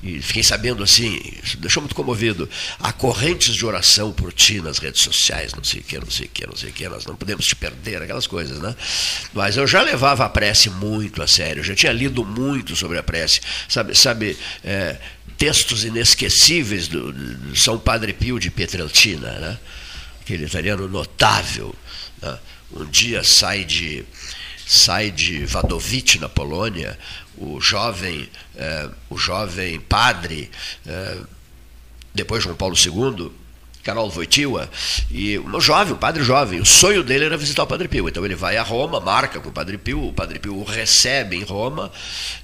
e fiquei sabendo assim, deixou muito comovido, há correntes de oração por ti nas redes sociais, não sei o que, não sei o que, não sei o que, nós não podemos te perder, aquelas coisas, né? Mas eu já levava a prece muito a sério, já tinha lido muito sobre a prece, sabe, sabe é, textos inesquecíveis do, do São Padre Pio de Pietrelcina, né? Aquele italiano notável, né? um dia sai de, sai de Wadowice, na Polônia, o jovem, eh, o jovem padre, eh, depois João Paulo II, Carol Wojtyła, e um jovem, um padre jovem, o sonho dele era visitar o Padre Pio. Então ele vai a Roma, marca com o Padre Pio, o Padre Pio o recebe em Roma,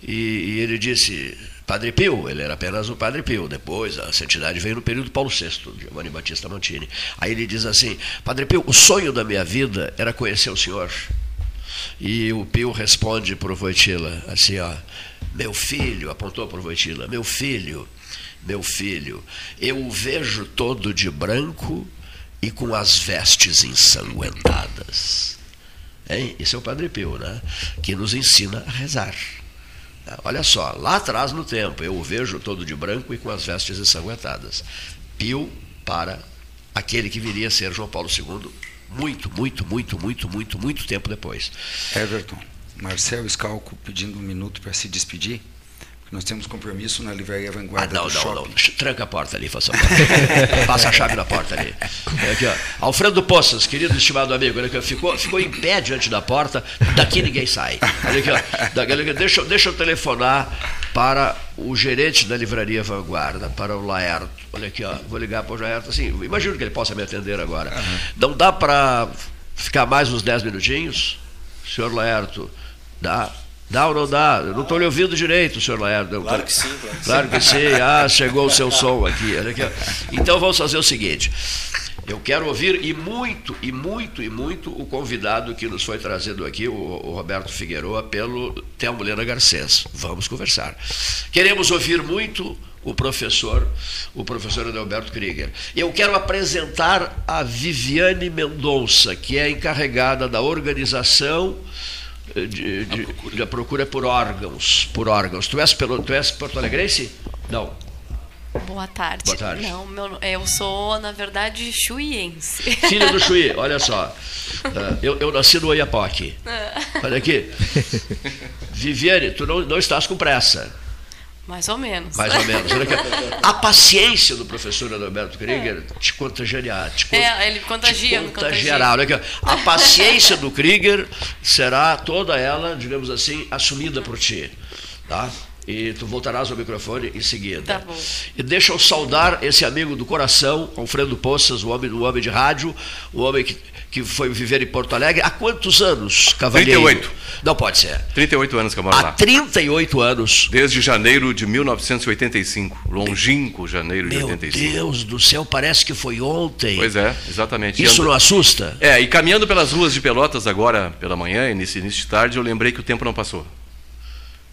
e, e ele disse, Padre Pio, ele era apenas o Padre Pio. Depois a santidade veio no período Paulo VI, Giovanni Battista Montini. Aí ele diz assim: Padre Pio, o sonho da minha vida era conhecer o Senhor. E o Pio responde para o Voitila assim: ó, Meu filho, apontou para o Voitila, meu filho, meu filho, eu o vejo todo de branco e com as vestes ensanguentadas. Hein? Esse é o Padre Pio, né? que nos ensina a rezar. Olha só, lá atrás no tempo, eu o vejo todo de branco e com as vestes ensanguentadas. Pio para aquele que viria a ser João Paulo II muito, muito, muito, muito, muito, muito tempo depois. Everton, Marcel Scalco pedindo um minuto para se despedir. Nós temos compromisso na Livraria Vanguarda ah, não, do não, shopping. Não, Tranca a porta ali, faça Passa a chave na porta ali. Aqui, ó. Alfredo Poças, querido estimado amigo, aqui, ficou, ficou em pé diante da porta, daqui ninguém sai. Olha aqui, ó. Deixa, deixa eu telefonar para o gerente da Livraria Vanguarda, para o Laerto. Olha aqui, ó. Vou ligar para o Laerto, assim, imagino que ele possa me atender agora. Uhum. Não dá para ficar mais uns 10 minutinhos? Senhor Laerto, dá? Dá ou não dá? Eu não estou lhe ouvindo direito, senhor Laerdo. Claro que sim. Claro que, claro que sim. Ah, chegou o seu som aqui. aqui. Então vamos fazer o seguinte. Eu quero ouvir e muito, e muito, e muito o convidado que nos foi trazido aqui, o, o Roberto Figueroa, pelo Telmo Lena Garcês. Vamos conversar. Queremos ouvir muito o professor, o professor Adalberto Krieger. Eu quero apresentar a Viviane Mendonça, que é encarregada da organização de, de, procura. da procura por órgãos, por órgãos. Tu és, pelo, tu és porto alegrense? Não. Boa tarde. Boa tarde. Não, meu, eu sou, na verdade, chuiense. Filha do Chuí, olha só. Uh, eu, eu nasci no Oiapoque. Olha aqui. Viviane, tu não, não estás com pressa. Mais ou menos. Mais ou menos. A paciência do professor Adalberto Krieger é. te contagiará. Te é, ele contagia. Te contagiará. Olha aqui, a paciência do Krieger será toda ela, digamos assim, assumida por ti. Tá? E tu voltarás ao microfone em seguida. Tá bom. E deixa eu saudar esse amigo do coração, Alfredo Poças, o homem, o homem de rádio, o homem que, que foi viver em Porto Alegre. Há quantos anos, cavalheiro? 38. Não pode ser. 38 anos que eu moro Há lá. 38 anos. Desde janeiro de 1985. Longínquo janeiro de Meu 85. Deus do céu, parece que foi ontem. Pois é, exatamente. Isso ando- não assusta? É, e caminhando pelas ruas de Pelotas agora pela manhã, e nesse início de tarde, eu lembrei que o tempo não passou.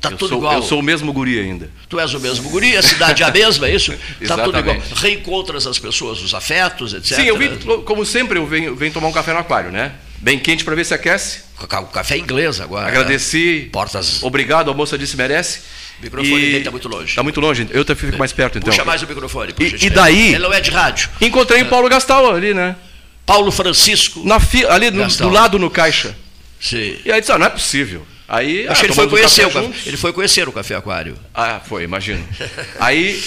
Tá eu tudo sou, igual. Eu sou o mesmo guri ainda. Tu és o mesmo guri, a cidade é a mesma, é isso? Tá tudo igual. Reencontras as pessoas, os afetos, etc. Sim, eu vim, como sempre, eu venho, venho tomar um café no aquário, né? Bem quente para ver se aquece. O café inglês agora. Agradeci. Portas. Obrigado, a moça disse merece. O microfone dele está muito longe. Está muito longe, eu fico mais perto então. Puxa mais o microfone. E- e daí- Ele não é de rádio. Encontrei o Paulo Gastal ali, né? Paulo Francisco. Na fi, ali no- do lado no caixa. Sim. E aí disse, ah, não é possível. Aí, Acho ah, que ele foi, conhecer o café, juntos. ele foi conhecer o Café Aquário. Ah, foi, imagino. Aí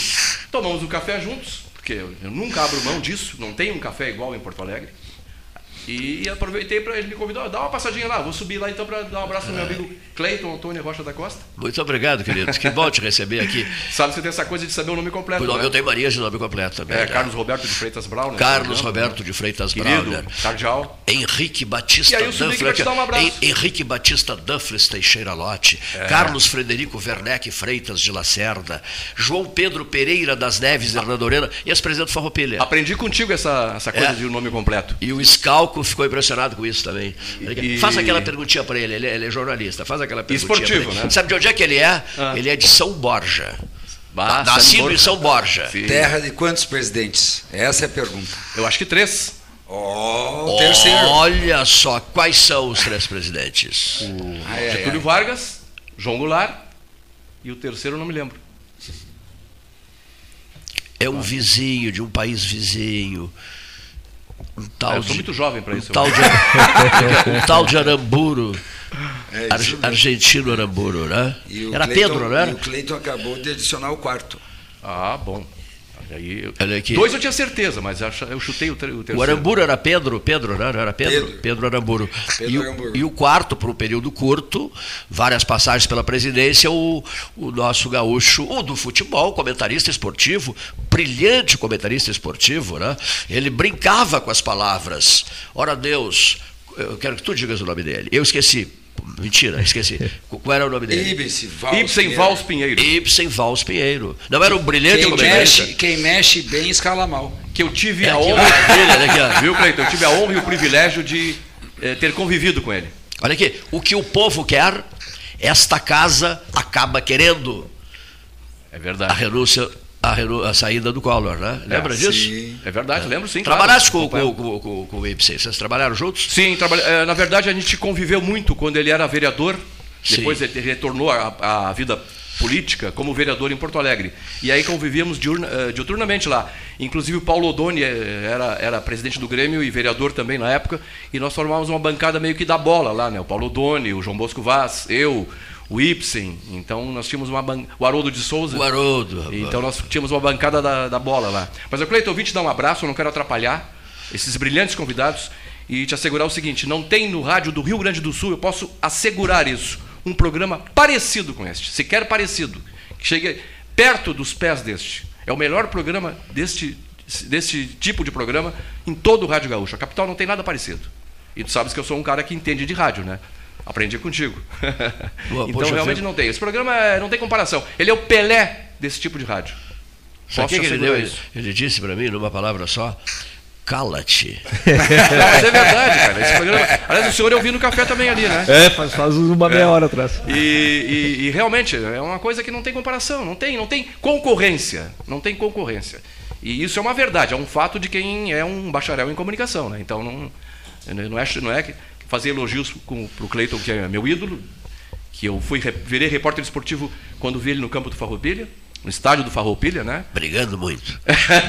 tomamos um café juntos, porque eu nunca abro mão disso, não tem um café igual em Porto Alegre. E aproveitei para ele me convidar, dá uma passadinha lá, vou subir lá então para dar um abraço ao meu amigo Cleiton Antônio Rocha da Costa. Muito obrigado, querido. Que bom te receber aqui. Sabe, você tem essa coisa de saber o nome completo. O nome, né? eu tenho Maria de nome completo também. É, né? Carlos Roberto de Freitas Brown. né? Carlos Né? Roberto de Freitas Querido, Brauner. cardeal. Henrique Batista Duffler. um Henrique Batista Duffles Teixeira Lote. É. Carlos Frederico Werneck Freitas de Lacerda. João Pedro Pereira das Neves Hernando Orena e ex-presidente Farroupilha. Aprendi contigo essa, essa coisa É. de um nome completo. E o Scalco ficou impressionado com isso também. E- Faz aquela perguntinha para ele, ele é, ele é jornalista. Faz aquela perguntinha. esportivo, ele. né? Sabe de onde é que ele é? Ah. Ele é de São Borja. Bah, Nascido em São Borja. Sim. Terra de quantos presidentes? Essa é a pergunta. Eu acho que três. Ó, o terceiro. Olha só, quais são os três presidentes? Ai, ai, Getúlio ai. Vargas, João Goulart e o terceiro eu não me lembro. É um vizinho de um país vizinho. Um tal Ah, eu sou de, muito jovem para isso. um tal de, um tal de Aramburo. É Ar- isso argentino Aramburo, né? E o Era Cleiton- Pedro, não E o Cleiton acabou de adicionar o quarto. Ah, bom. Aí, eu-. Dois eu tinha certeza, mas eu chutei o, ter- o terceiro. O Aramburo era Pedro, Pedro, né? Não era Pedro? Pedro. Aramburo. Pedro e, o, Aramburo. e o quarto, por um período curto, várias passagens pela presidência, o, o nosso gaúcho, o do futebol, comentarista esportivo, brilhante comentarista esportivo, né? Ele brincava com as palavras. Ora Deus, eu quero que tu digas o nome dele. Eu esqueci. Mentira, esqueci. Qual era o nome dele? Ibsen, Vals, Ibsen Pinheiro. Vals Pinheiro. Ibsen Vals Pinheiro. Não era um brilhante Quem mexe, quem mexe bem escala mal. Que eu tive É a honra. dele. Viu, Cleiton? Eu tive a honra e o privilégio de eh, ter convivido com ele. Olha aqui, o que o povo quer, esta casa acaba querendo. É A verdade. renúncia, a, a saída do Collor, né? Lembra É, disso? Sim. É verdade, lembro sim. Trabalhaste claro. com, com, com, com, o Ibsen, vocês trabalharam juntos? Sim, trabalha- eh, na verdade a gente conviveu muito quando ele era vereador. Sim. Depois ele retornou à vida política como vereador em Porto Alegre. E aí convivíamos diurna- eh, diuturnamente lá. Inclusive o Paulo Odoni eh, era, era presidente do Grêmio e vereador também na época. E nós formávamos uma bancada meio que da bola lá, né? O Paulo Odoni, o João Bosco Vaz, eu, o Ibsen. Então nós tínhamos uma ban... o Haroldo de Souza. O Haroldo. rapaz. Então nós tínhamos uma bancada da, da bola lá. Mas eu, Cleiton, eu vim te dar um abraço, eu não quero atrapalhar esses brilhantes convidados e te assegurar o seguinte: não tem no rádio do Rio Grande do Sul, eu posso assegurar isso, um programa parecido com este, sequer parecido, que chegue perto dos pés deste. É o melhor programa deste, deste tipo de programa em todo o Rádio Gaúcho. A capital não tem nada parecido. E tu sabes que eu sou um cara que entende de rádio, né? Aprendi contigo. Boa, então poxa, realmente não tem. Esse programa é- não tem comparação. Ele é o Pelé desse tipo de rádio. Sabe o que, ele deu? isso. Ele disse para mim, numa palavra só, cala-te. Mas é verdade, cara. Esse programa... Aliás, o senhor eu vi no café também ali, né? É, faz, faz uma meia hora atrás. E, e- e realmente é uma coisa que não tem comparação, não tem, não tem concorrência, não tem concorrência. E isso é uma verdade, é um fato de quem é um bacharel em comunicação, né? Então não, não é, não é que fazer elogios para o Cleiton, que é meu ídolo, que eu fui re- virei repórter esportivo quando vi ele no campo do Farroupilha, no estádio do Farroupilha, né? Brigando muito.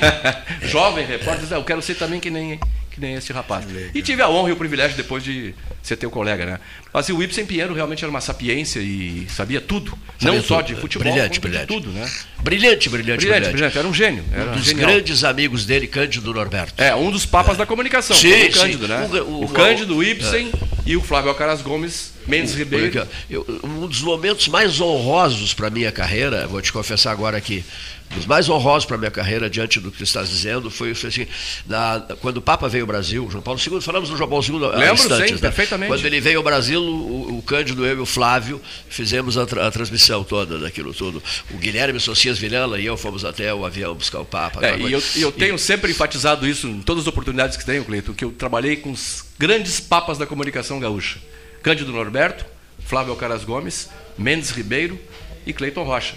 Jovem repórter, diz, "Ah, eu quero ser também que nem, que nem esse rapaz. E tive a honra e o privilégio depois de ser teu colega, né? Mas o Ibsen Pinheiro realmente era uma sapiência e sabia tudo. Sabia não só tudo. de futebol, Brilhante, brilhante. tudo, né? Brilhante, brilhante, Brilhante, brilhante. Era um gênio. Era Um dos genial. grandes amigos dele, Cândido Norberto. É, um dos papas da comunicação. Sim, o sim. Cândido, né? O- o- O, Cândido, o Ibsen e o Flávio Alcaraz Gomes Mendes Ribeiro. eu- um dos momentos mais honrosos para minha carreira, vou te confessar agora aqui, um dos mais honrosos para minha carreira, diante do que estás dizendo, foi, foi assim, na- quando o Papa veio ao Brasil, João Paulo II, falamos do João Paulo II Lembro, instantes, sim, né? perfeitamente. Quando ele veio ao Brasil, o, o Cândido, eu e o Flávio fizemos a, tra- a transmissão toda daquilo tudo. O Guilherme Socias Vilela e eu fomos até o avião buscar o Papa. É, e eu, e eu tenho sempre enfatizado isso em todas as oportunidades que tenho, Cleiton, que eu trabalhei com os grandes papas da comunicação gaúcha. Cândido Norberto, Flávio Alcaraz Gomes, Mendes Ribeiro e Cleiton Rocha.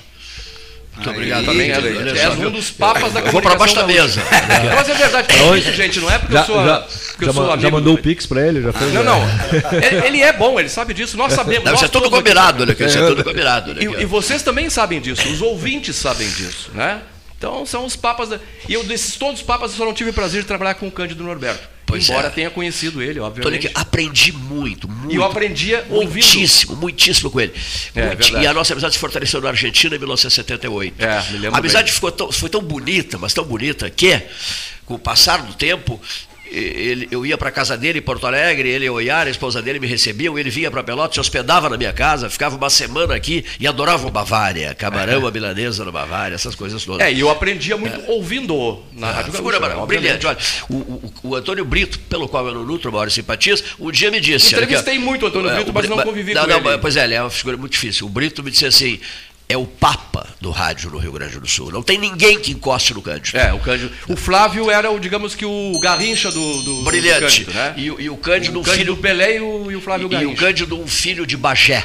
Muito obrigado. Também é, é um dos papas da Eu vou comunicação baixo da mesa. Mas é verdade, é isso, gente, não é porque Já, eu sou, já, porque já eu sou amigo já mandou do- o Pix pra ele? Já fez, Não, né? não. Ele- Ele é bom, ele sabe disso. Nós sabemos. Não, nós isso é tudo todos aqui combinado, né? Isso é tudo combinado. né? E, e vocês também sabem disso, os ouvintes sabem disso, né? Então são os papas. Da... E eu, desses todos os papas, eu só não tive o prazer de trabalhar com o Cândido Norberto. Pois embora é. tenha conhecido ele, Tony, obviamente. que aprendi muito, muito. E eu aprendia ouvindo. Muitíssimo, muitíssimo com ele. É, Muito- verdade. e a nossa amizade se fortaleceu na Argentina em 1978. É, me lembro a amizade ficou tão, foi tão bonita, mas tão bonita, que, com o passar do tempo, ele, eu ia para casa dele em Porto Alegre, ele e Oiara, a esposa dele, me recebiam, ele vinha para Pelotas, se hospedava na minha casa, ficava uma semana aqui e adorava o Bavária, camarão, a milanesa no Bavária, essas coisas todas. É, e eu aprendia muito ouvindo na Ah, Rádio figura Gaúcha, brilhante. Olha, o, o- o Antônio Brito, pelo qual eu não nutro maiores simpatias, um dia me disse. Entrevistei muito o Antônio Brito, o mas não convivi não, com não, ele. Pois é, ele é uma figura muito difícil. O Brito me disse assim: é o papa do rádio no Rio Grande do Sul. Não tem ninguém que encoste no Cândido. É, o Cândido. O Flávio era, o, digamos que, o Garrincha do, do Brilhante. do Cândido, né? E, o- e o Cândido, o um Cândido filho. Pelé e o, e o Flávio E, e o Garrincha. Cândido, um filho de Bagé.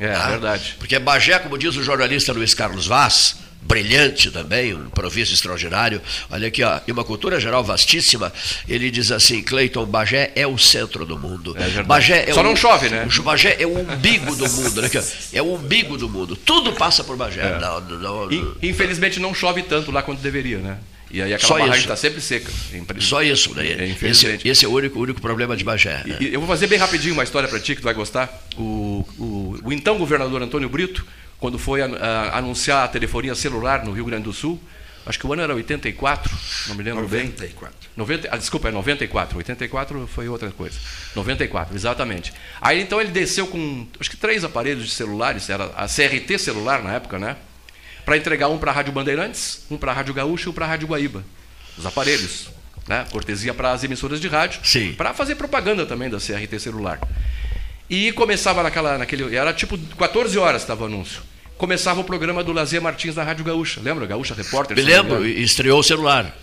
É, tá? verdade. Porque Bagé, como diz o jornalista Luiz Carlos Vaz, brilhante também, um improviso extraordinário. Olha aqui, ó, e uma cultura geral vastíssima. Ele diz assim: Cleiton, Bagé é o centro do mundo. É. Bagé é Só o- não chove, né? O Bagé é o umbigo do mundo. Ó, é o umbigo do mundo. Tudo passa por Bagé. Não, não, não- In- Infelizmente não chove tanto lá quanto deveria, né? E aí aquela Só barragem está sempre seca. É Só isso, né? É, esse, infelizmente. esse é o único, único problema de Bagé. né? E eu vou fazer bem rapidinho uma história para ti que tu vai gostar. O, o- o então governador Antônio Brito, quando foi an- a- anunciar a telefonia celular no Rio Grande do Sul, acho que o ano era 84, não me lembro bem. 94. 90, ah, desculpa, é 94. 84 foi outra coisa. 94, exatamente. Aí então ele desceu com, acho que três aparelhos de celulares, era a CRT celular na época, né? Para entregar um para a Rádio Bandeirantes, um para a Rádio Gaúcha e um para a Rádio Guaíba. Os aparelhos. Né? Cortesia para as emissoras de rádio. Sim. Para fazer propaganda também da CRT celular. E começava naquela, naquele. Era tipo 14 horas estava o anúncio. Começava o programa do Lazer Martins na Rádio Gaúcha. Lembra? Gaúcha Repórter? Me lembro, estreou o celular.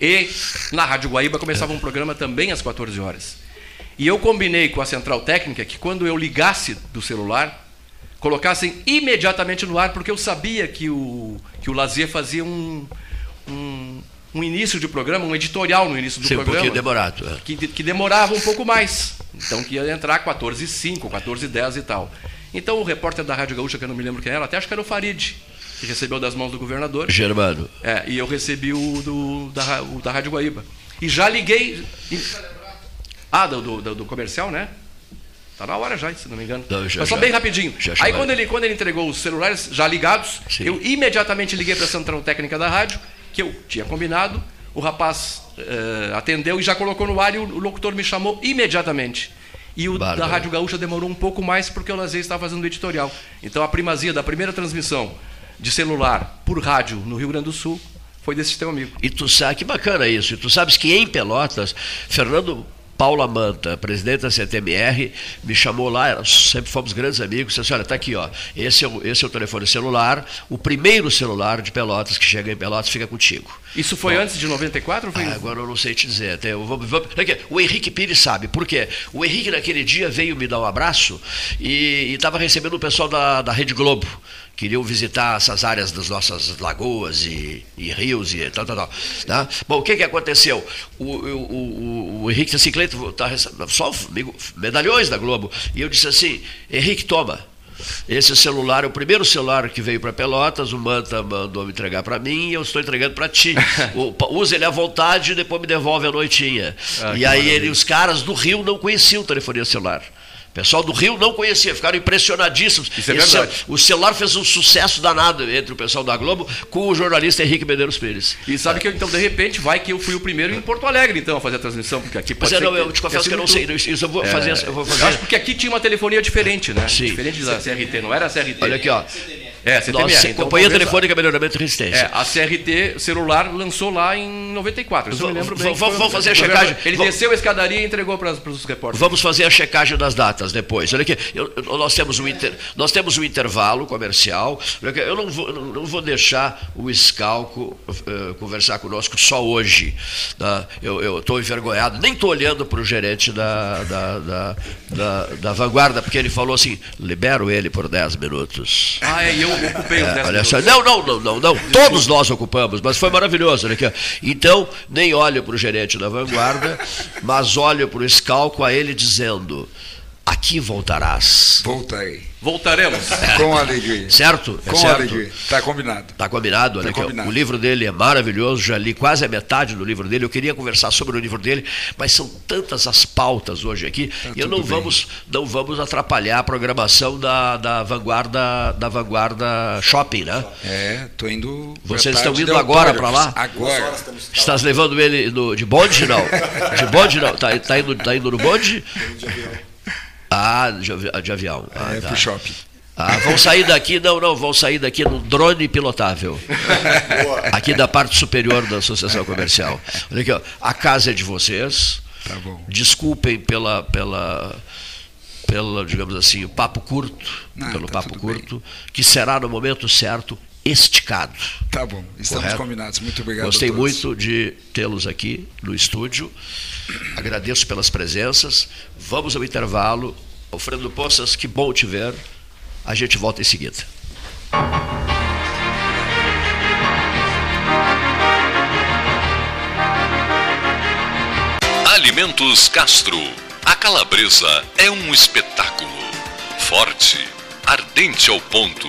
E na Rádio Guaíba começava um programa também às 14 horas. E eu combinei com a central técnica que quando eu ligasse do celular, colocassem imediatamente no ar, porque eu sabia que o, que o Lazer fazia um, um, um início de programa, um editorial no início do Sim, um programa. pouquinho demorado. é. que, que demorava um pouco mais. Então que ia entrar 14 h 05, 14 h 10 e tal. Então o repórter da Rádio Gaúcha, que eu não me lembro quem era, até acho que era o Farid, que recebeu das mãos do governador. Germano. É, e eu recebi o, do, da, o da Rádio Guaíba. E já liguei. e- Ah, do, do, do- comercial, né? Tá na hora já, se não me engano. Não, já- Mas só já. bem rapidinho. Já Aí quando ele, quando ele entregou os celulares já ligados, Sim. eu imediatamente liguei para a central técnica da rádio, que eu tinha combinado. O rapaz eh, atendeu e já colocou no ar e o, o locutor me chamou imediatamente. E o Bárbaro. da Rádio Gaúcha demorou um pouco mais porque o Lazer estava fazendo o editorial. Então a primazia da primeira transmissão de celular por rádio no Rio Grande do Sul foi desse teu amigo. E tu sabe, que bacana isso. E tu sabes que em Pelotas, Fernando Paula Manta, presidente da CTMR, me chamou lá, sempre fomos grandes amigos, disse assim, olha, tá aqui, ó, esse é, o, esse é o telefone celular, o primeiro celular de Pelotas que chega em Pelotas fica contigo. Isso foi antes de 94 ou foi Ah, agora eu não sei te dizer. Até eu vou- vou- aqui, o Henrique Pires sabe. Por quê? O Henrique naquele dia veio me dar um abraço e estava recebendo o pessoal da, da Rede Globo. Queriam visitar essas áreas das nossas lagoas e, e rios e tal, tal, tal. Tá? Bom, o que, que aconteceu? O, o, o, o Henrique disse assim, tá, só medalhões da Globo. E eu disse assim, Henrique, toma. Esse celular é o primeiro celular que veio para Pelotas, o Manta mandou me entregar para mim e eu estou entregando para ti. O- Usa ele à vontade e depois me devolve à noitinha. Ah, e aí maravilha. ele, os caras do Rio não conheciam telefonia celular. O pessoal do Rio não conhecia, ficaram impressionadíssimos. Isso é Esse verdade. o celular fez um sucesso danado entre o pessoal da Globo com o jornalista Henrique Medeiros Pires. E sabe que eu, então, de repente, vai que eu fui o primeiro em Porto Alegre, então, a fazer a transmissão, porque aqui Mas pode é, ser não, que eu te confesso que eu não sei. Isso eu vou fazer. Eu vou Eu fazer. acho porque aqui tinha uma telefonia diferente, né? Sim. Diferente da CRT, não era a CRT. Olha aqui, ó. É, CTMR. Nossa, então, Companhia Telefônica Melhoramento e É, Resistência. a CRT celular lançou lá em 94. Isso eu me lembro bem. Vamos- fazer a checagem. Ele Vamos- desceu a escadaria e entregou para os repórteres. Vamos fazer a checagem das datas depois. Olha aqui, eu- eu- nós, temos um inter- nós temos um intervalo comercial. Aqui, Eu não vou, não, vou deixar o Scalco eh, conversar conosco só hoje. tá? Eu estou envergonhado, nem estou olhando para o gerente da, da, da, da- da Vanguarda, porque ele falou assim: libero ele por 10 minutos. Ah, é, e eu ocupei os É, 10 olha só, não, não, não, não, não, todos nós ocupamos, mas foi maravilhoso. Ó. Então, nem olho para o gerente da vanguarda, mas olho para o Scalco a ele dizendo: aqui voltarás. Voltarei. Voltaremos. Com alegria. Certo? É Com certo? alegria. Está combinado. Tá combinado, olha Tá aqui, ó. combinado. O livro dele é maravilhoso, já li quase a metade do livro dele. Eu queria conversar sobre o livro dele, mas são tantas as pautas hoje aqui, e Tá tudo não bem. vamos, não vamos atrapalhar a programação da, da vanguarda, da vanguarda shopping, né? É, tô indo. Vocês estão indo de agora para lá? Agora. Estás levando ele no- de bonde, não? De bonde, não? Tá, tá indo, tá indo no bonde? Ah, de, avi- de avião. Ah, É, tá. pro shopping. Ah, vão sair daqui, não, não, vão sair daqui num drone pilotável. Aqui da parte superior da Associação Comercial. Olha aqui, ó, a casa é de vocês. Tá bom. Desculpem pela, pela, pela, digamos assim, o papo curto, Ah, pelo tá papo curto, que será no momento certo esticado. Tá bom. Estamos Correto? combinados. Muito obrigado. Gostei a todos. muito de tê-los aqui no estúdio. Agradeço pelas presenças. Vamos ao intervalo. Alfredo Poças, que bom te ver. A gente volta em seguida. Alimentos Castro. A calabresa é um espetáculo. Forte, ardente ao ponto.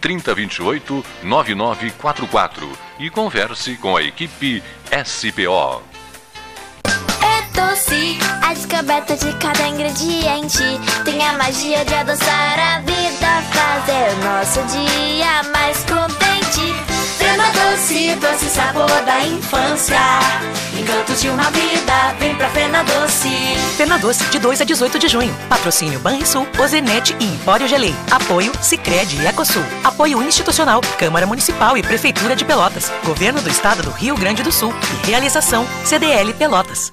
3028 9944 e converse com a equipe SPO. É doce, a descoberta de cada ingrediente tem a magia de adoçar a vida, fazer o nosso dia mais contente. Doce, doce sabor da infância. Encantos de uma vida, vem pra Fena Doce. Fena Doce, de 2 a 18 de junho. Patrocínio Banrisul, Ozenete e Empório Gelei. Apoio Sicredi e Ecosul. Apoio institucional, Câmara Municipal e Prefeitura de Pelotas. Governo do Estado do Rio Grande do Sul. E realização CDL Pelotas.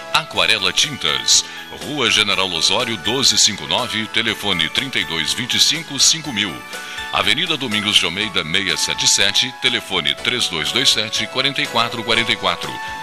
Aquarela Tintas, Rua General Osório 1259, telefone 3225 5000. Avenida Domingos de Almeida 677, telefone 3227 4444.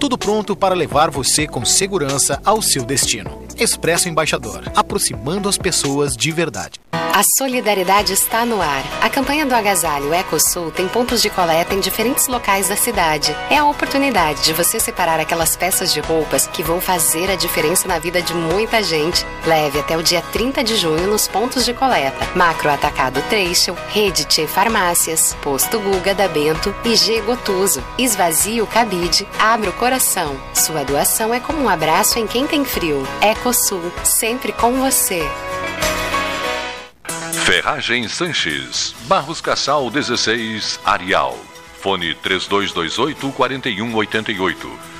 Tudo pronto para levar você com segurança ao seu destino. Expresso Embaixador, aproximando as pessoas de verdade. A solidariedade está no ar. A campanha do Agasalho EcoSul tem pontos de coleta em diferentes locais da cidade. É a oportunidade de você separar aquelas peças de roupas que vão fazer a diferença na vida de muita gente. Leve até o dia 30 de junho nos pontos de coleta. Macro Atacado Trecho, Rede Tchê Farmácias, Posto Guga da Bento e G Gotuso. Esvazie o cabide, abra o coração. Sua doação é como um abraço em quem tem frio. EcoSul, sempre com você. Ferragem Sanches, Barros Cassal 16, Arial. Fone 3228 4188.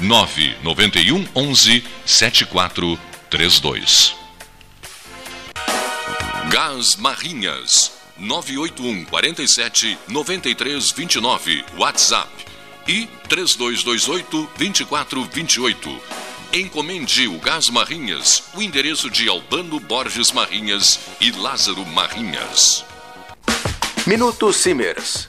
991 11 7432 Gás Marrinhas 981 47 93 29 WhatsApp e 3228 2428 Encomende o Gás Marrinhas, o endereço de Albano Borges Marrinhas e Lázaro Marrinhas. Minuto Simers.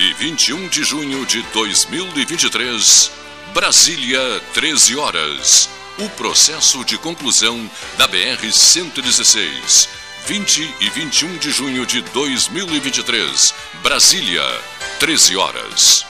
e 21 de junho de 2023, Brasília, 13 horas. O processo de conclusão da BR-116. 20 e 21 de junho de 2023, Brasília, 13 horas.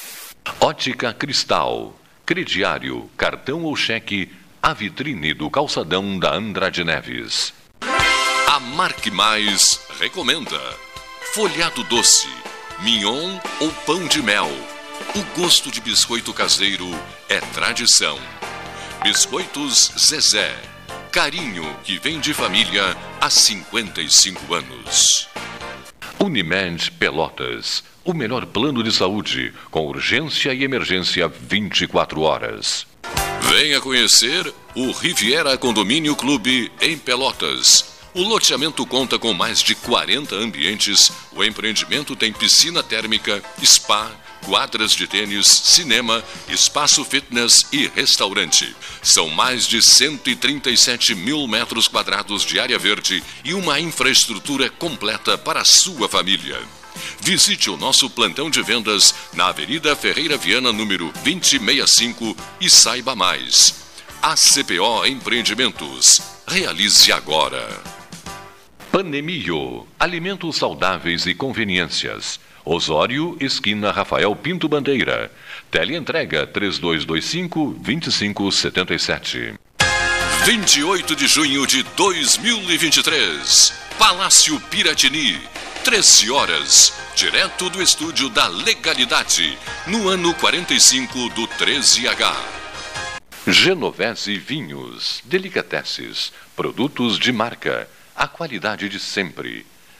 Ótica Cristal. Crediário, cartão ou cheque, a vitrine do calçadão da Andrade Neves. A Marque Mais recomenda folhado doce, mignon ou pão de mel. O gosto de biscoito caseiro é tradição. Biscoitos Zezé. Carinho que vem de família há 55 anos. Unimed Pelotas. O melhor plano de saúde, com urgência e emergência 24 horas. Venha conhecer o Riviera Condomínio Clube em Pelotas. O loteamento conta com mais de 40 ambientes. O empreendimento tem piscina térmica, spa, quadras de tênis, cinema, espaço fitness e restaurante. São mais de 137 mil metros quadrados de área verde e uma infraestrutura completa para a sua família. Visite o nosso plantão de vendas na Avenida Ferreira Viana, número 2065 e saiba mais. ACPO Empreendimentos. Realize agora. Panemio. Alimentos saudáveis e conveniências. Osório, esquina Rafael Pinto Bandeira. Teleentrega 3225-2577. 28 de junho de 2023. Palácio Piratini. 13 horas. Direto do estúdio da Legalidade. No ano 45 do 13H. Genovese Vinhos. Delicateces. Produtos de marca. A qualidade de sempre.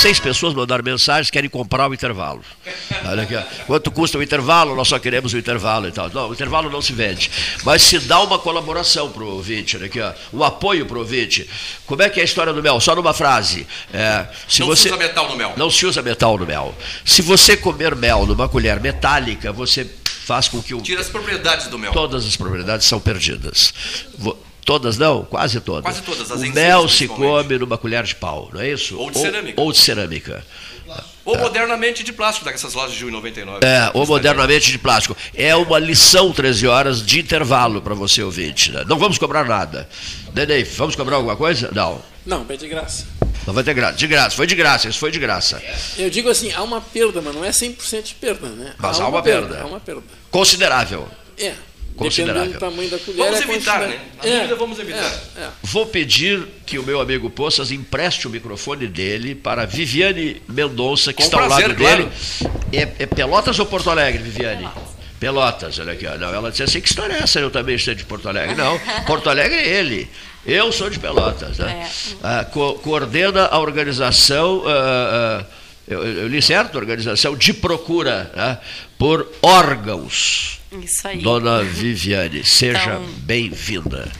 Seis pessoas mandaram mensagens, querem comprar o intervalo. Olha aqui. Quanto custa o intervalo? Nós só queremos o intervalo e tal. Não, o intervalo não se vende. Mas se dá uma colaboração para o ouvinte, olha aqui, ó. um apoio para o ouvinte. Como é que é a história do mel? Só numa frase. É, se Não você... se usa metal no mel. Não se usa metal no mel. Se você comer mel numa colher metálica, você faz com que o Tira as propriedades do mel. Todas as propriedades são perdidas. Vo- Todas não? Quase todas. Quase todas, as o mel se come numa colher de pau, não é isso? Ou de cerâmica. Ou de cerâmica. Ou modernamente de plástico, dessas lojas de 1,99. É, ou modernamente de plástico. É uma lição 13 horas de intervalo para você ouvinte. né? Não vamos cobrar nada. Neném, vamos cobrar alguma coisa? Não. Não, é de graça. Não vai ter graça. De graça, foi de graça, isso foi de graça. Eu digo assim, há uma perda, mas não é 100% de perda, né? Mas há uma perda. Há uma perda. Considerável. É. Considerável. Dependendo do tamanho da colher. Vamos é evitar, né? A dúvida vamos evitar. É, é. Vou pedir que o meu amigo Poças empreste o microfone dele para Viviane Mendonça, que Com está ao prazer, lado claro. dele. É, é Pelotas ou Porto Alegre, Viviane? Pelotas, olha aqui. Não, ela disse assim, que história é essa? Eu também estou de Porto Alegre. Não, Porto Alegre é ele. Eu sou de Pelotas. Né? Ah, co- coordena a organização, ah, ah, eu, eu li certo? Organização de procura né? Por órgãos. Isso aí. Dona Viviane, seja Então- bem-vinda.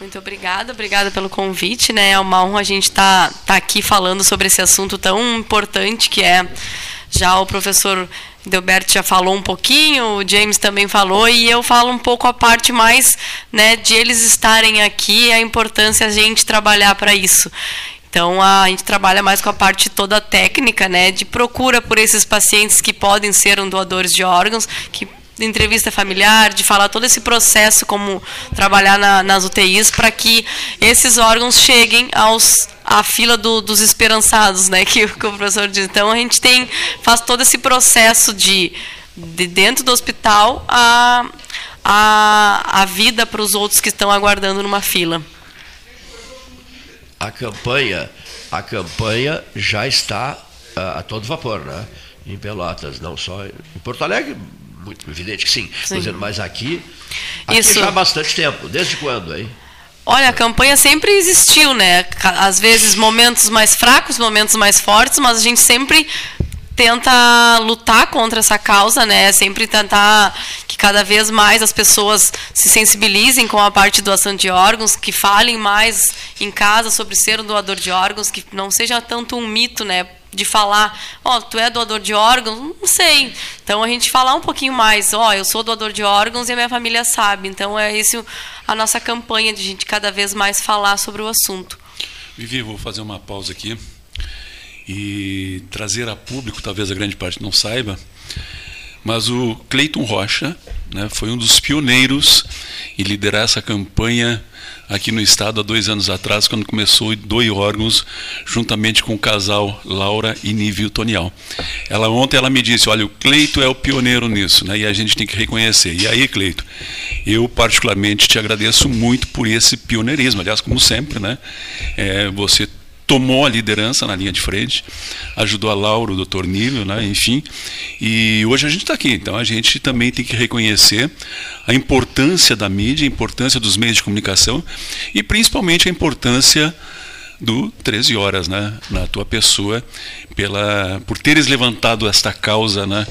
Muito obrigada, obrigada pelo convite, né? É uma honra a gente estar tá, aqui falando sobre esse assunto tão importante que é já o professor Delberto já falou um pouquinho, o James também falou e eu falo um pouco a parte mais, né, de eles estarem aqui, a importância a gente trabalhar para isso. Então a gente trabalha mais com a parte toda técnica, né, de procura por esses pacientes que podem ser um doadores de órgãos, que de entrevista familiar, de falar todo esse processo, como trabalhar na- nas UTIs, para que esses órgãos cheguem aos à fila do- dos esperançados, né? Que, que o professor diz. Então a gente tem faz todo esse processo de, de dentro do hospital a a, a vida para os outros que estão aguardando numa fila. A campanha, a campanha já está ah, a todo vapor, né? Em Pelotas, não só em Porto Alegre, muito evidente que sim. Sim. dizendo, mas aqui, aqui Isso. já há bastante tempo. Desde quando, hein? Olha, a campanha sempre existiu, né? Às vezes momentos mais fracos, momentos mais fortes, mas a gente sempre tenta lutar contra essa causa, né? Sempre tentar que cada vez mais as pessoas se sensibilizem com a parte de doação de órgãos, que falem mais em casa sobre ser um doador de órgãos, que não seja tanto um mito, né? De falar, ó, tu é doador de órgãos? Não sei. Então a gente falar um pouquinho mais, ó, eu sou doador de órgãos e a minha família sabe. Então é isso a nossa campanha de a gente cada vez mais falar sobre o assunto. Vivi, vou fazer uma pausa aqui e trazer a público, talvez a grande parte não saiba, mas o Cleiton Rocha né, foi um dos pioneiros em liderar essa campanha aqui no estado há dois anos atrás, quando começou Doe Órgãos, juntamente com o casal Laura e Nívio Tonial. Ela ontem ela me disse, olha, o Cleito é o pioneiro nisso, né, e a gente tem que reconhecer. E aí, Cleito, eu particularmente te agradeço muito por esse pioneirismo. Aliás, como sempre, né, é, você tomou a liderança na linha de frente, ajudou a Laura, o doutor Nível, né, enfim, e hoje a gente está aqui. Então a gente também tem que reconhecer a importância da mídia, a importância dos meios de comunicação e principalmente a importância do 13 horas, né, na tua pessoa, pela por teres levantado esta causa, né,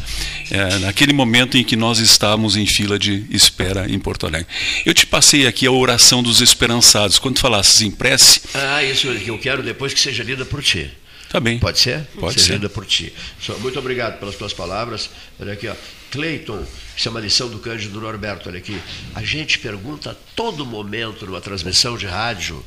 é, naquele momento em que nós estávamos em fila de espera em Porto Alegre. Eu te passei aqui a oração dos esperançados. Quando falasses em prece, Ah, isso eu quero depois que seja lida por ti. Tá bem. Pode ser? Pode seja ser. lida por ti. Muito obrigado pelas tuas palavras. Olha aqui, ó. Cleiton, isso é uma lição do Cândido Norberto, olha aqui. A gente pergunta a todo momento numa transmissão de rádio.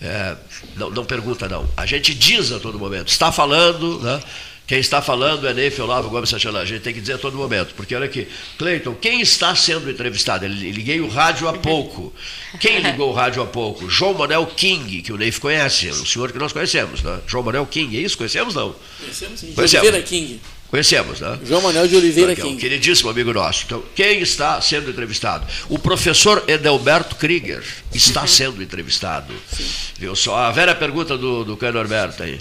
é, não, não pergunta, não. A gente diz a todo momento. Está falando, né? Quem está falando é Neif Olavo Gomes Santana. A gente tem que dizer a todo momento. Porque olha aqui, Cleiton, quem está sendo entrevistado? Ele liguei o rádio há pouco. Quem ligou o rádio há pouco? João Manuel King, que o Neif conhece, um senhor que nós conhecemos, né? João Manuel King, é isso? Conhecemos não? Conhecemos sim. Conhecemos. Oliveira King. Conhecemos, né? João Manuel de Oliveira Aqui, ó, um queridíssimo amigo nosso. Então, quem está sendo entrevistado? O professor Edelberto Krieger está sendo entrevistado. Viu só? A velha pergunta do, do Cano Norberto aí.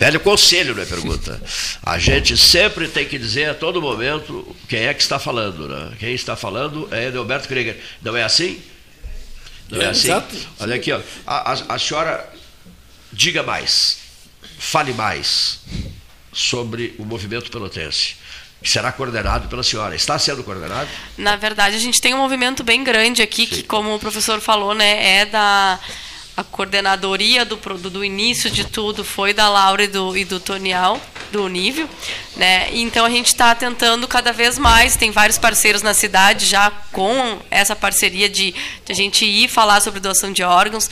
Velho conselho, não é pergunta. A gente sempre tem que dizer a todo momento quem é que está falando, né? Quem está falando é Edelberto Krieger. Não é assim? Não é, É, assim? exato. Olha aqui, ó. A, a- a senhora diga mais, fale mais sobre o movimento pelotense, que será coordenado pela senhora. Está sendo coordenado? Na verdade, a gente tem um movimento bem grande aqui, que, como o professor falou, né, é da a coordenadoria do, do, início de tudo foi da Laura e do, e do Tonial, do Nível, né? Então a gente está tentando cada vez mais, tem vários parceiros na cidade já com essa parceria de, de a gente ir falar sobre doação de órgãos.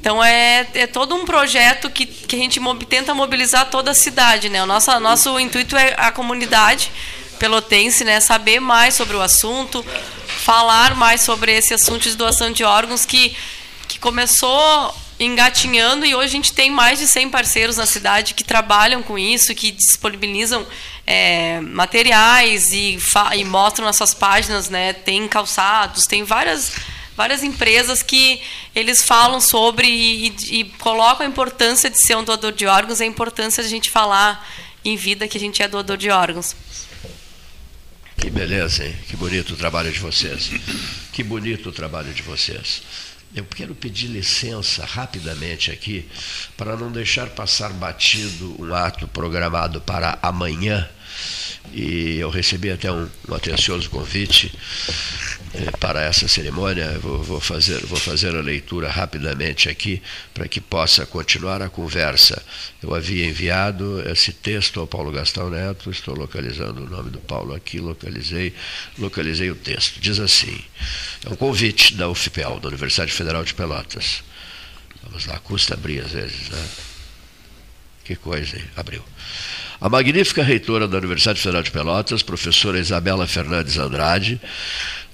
Então é, é todo um projeto que, que a gente tenta mobilizar toda a cidade, né? O nosso, nosso intuito é a comunidade pelotense, né? Saber mais sobre o assunto, falar mais sobre esse assunto de doação de órgãos que, que começou engatinhando e hoje a gente tem mais de 100 parceiros na cidade que trabalham com isso, que disponibilizam é, materiais e, e mostram nas suas páginas, né? Tem calçados, tem várias várias empresas que eles falam sobre e, e- e colocam a importância de ser um doador de órgãos, a importância de a gente falar em vida que a gente é doador de órgãos. Que beleza, hein? Que bonito o trabalho de vocês. Que bonito o trabalho de vocês. Eu quero pedir licença rapidamente aqui para não deixar passar batido um ato programado para amanhã. E eu recebi até um, um atencioso convite eh, para essa cerimônia. Vou, vou fazer, vou fazer a leitura rapidamente aqui para que possa continuar a conversa. Eu havia enviado esse texto ao Paulo Gastão Neto, estou localizando o nome do Paulo aqui, localizei, localizei o texto. Diz assim: é um convite da UFPEL, da Universidade Federal de Pelotas. Vamos lá, custa abrir às vezes, né? Que coisa, hein? Abriu. A magnífica reitora da Universidade Federal de Pelotas, professora Isabela Fernandes Andrade,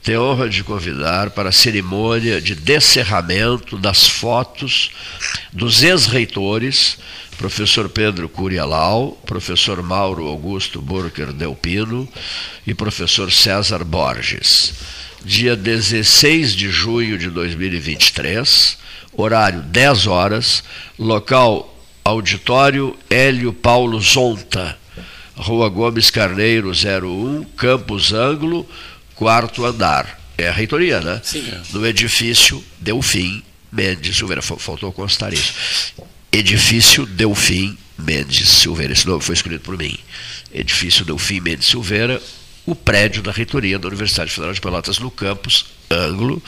tem honra de convidar para a cerimônia de descerramento das fotos dos ex-reitores, professor Pedro Curialau, professor Mauro Augusto Burker Delpino e professor César Borges. Dia 16 de junho de 2023, horário 10 horas, local Auditório Hélio Paulo Zonta, Rua Gomes Carneiro 01, Campos Ângulo, quarto andar. É a reitoria, né? Sim. No edifício Delfim, Mendes Silveira. Fa- Faltou constar isso. Edifício Delfim Mendes Silveira. Esse nome foi escolhido por mim. Edifício Delfim Mendes Silveira, o prédio da reitoria da Universidade Federal de Pelotas no campus Ângulo,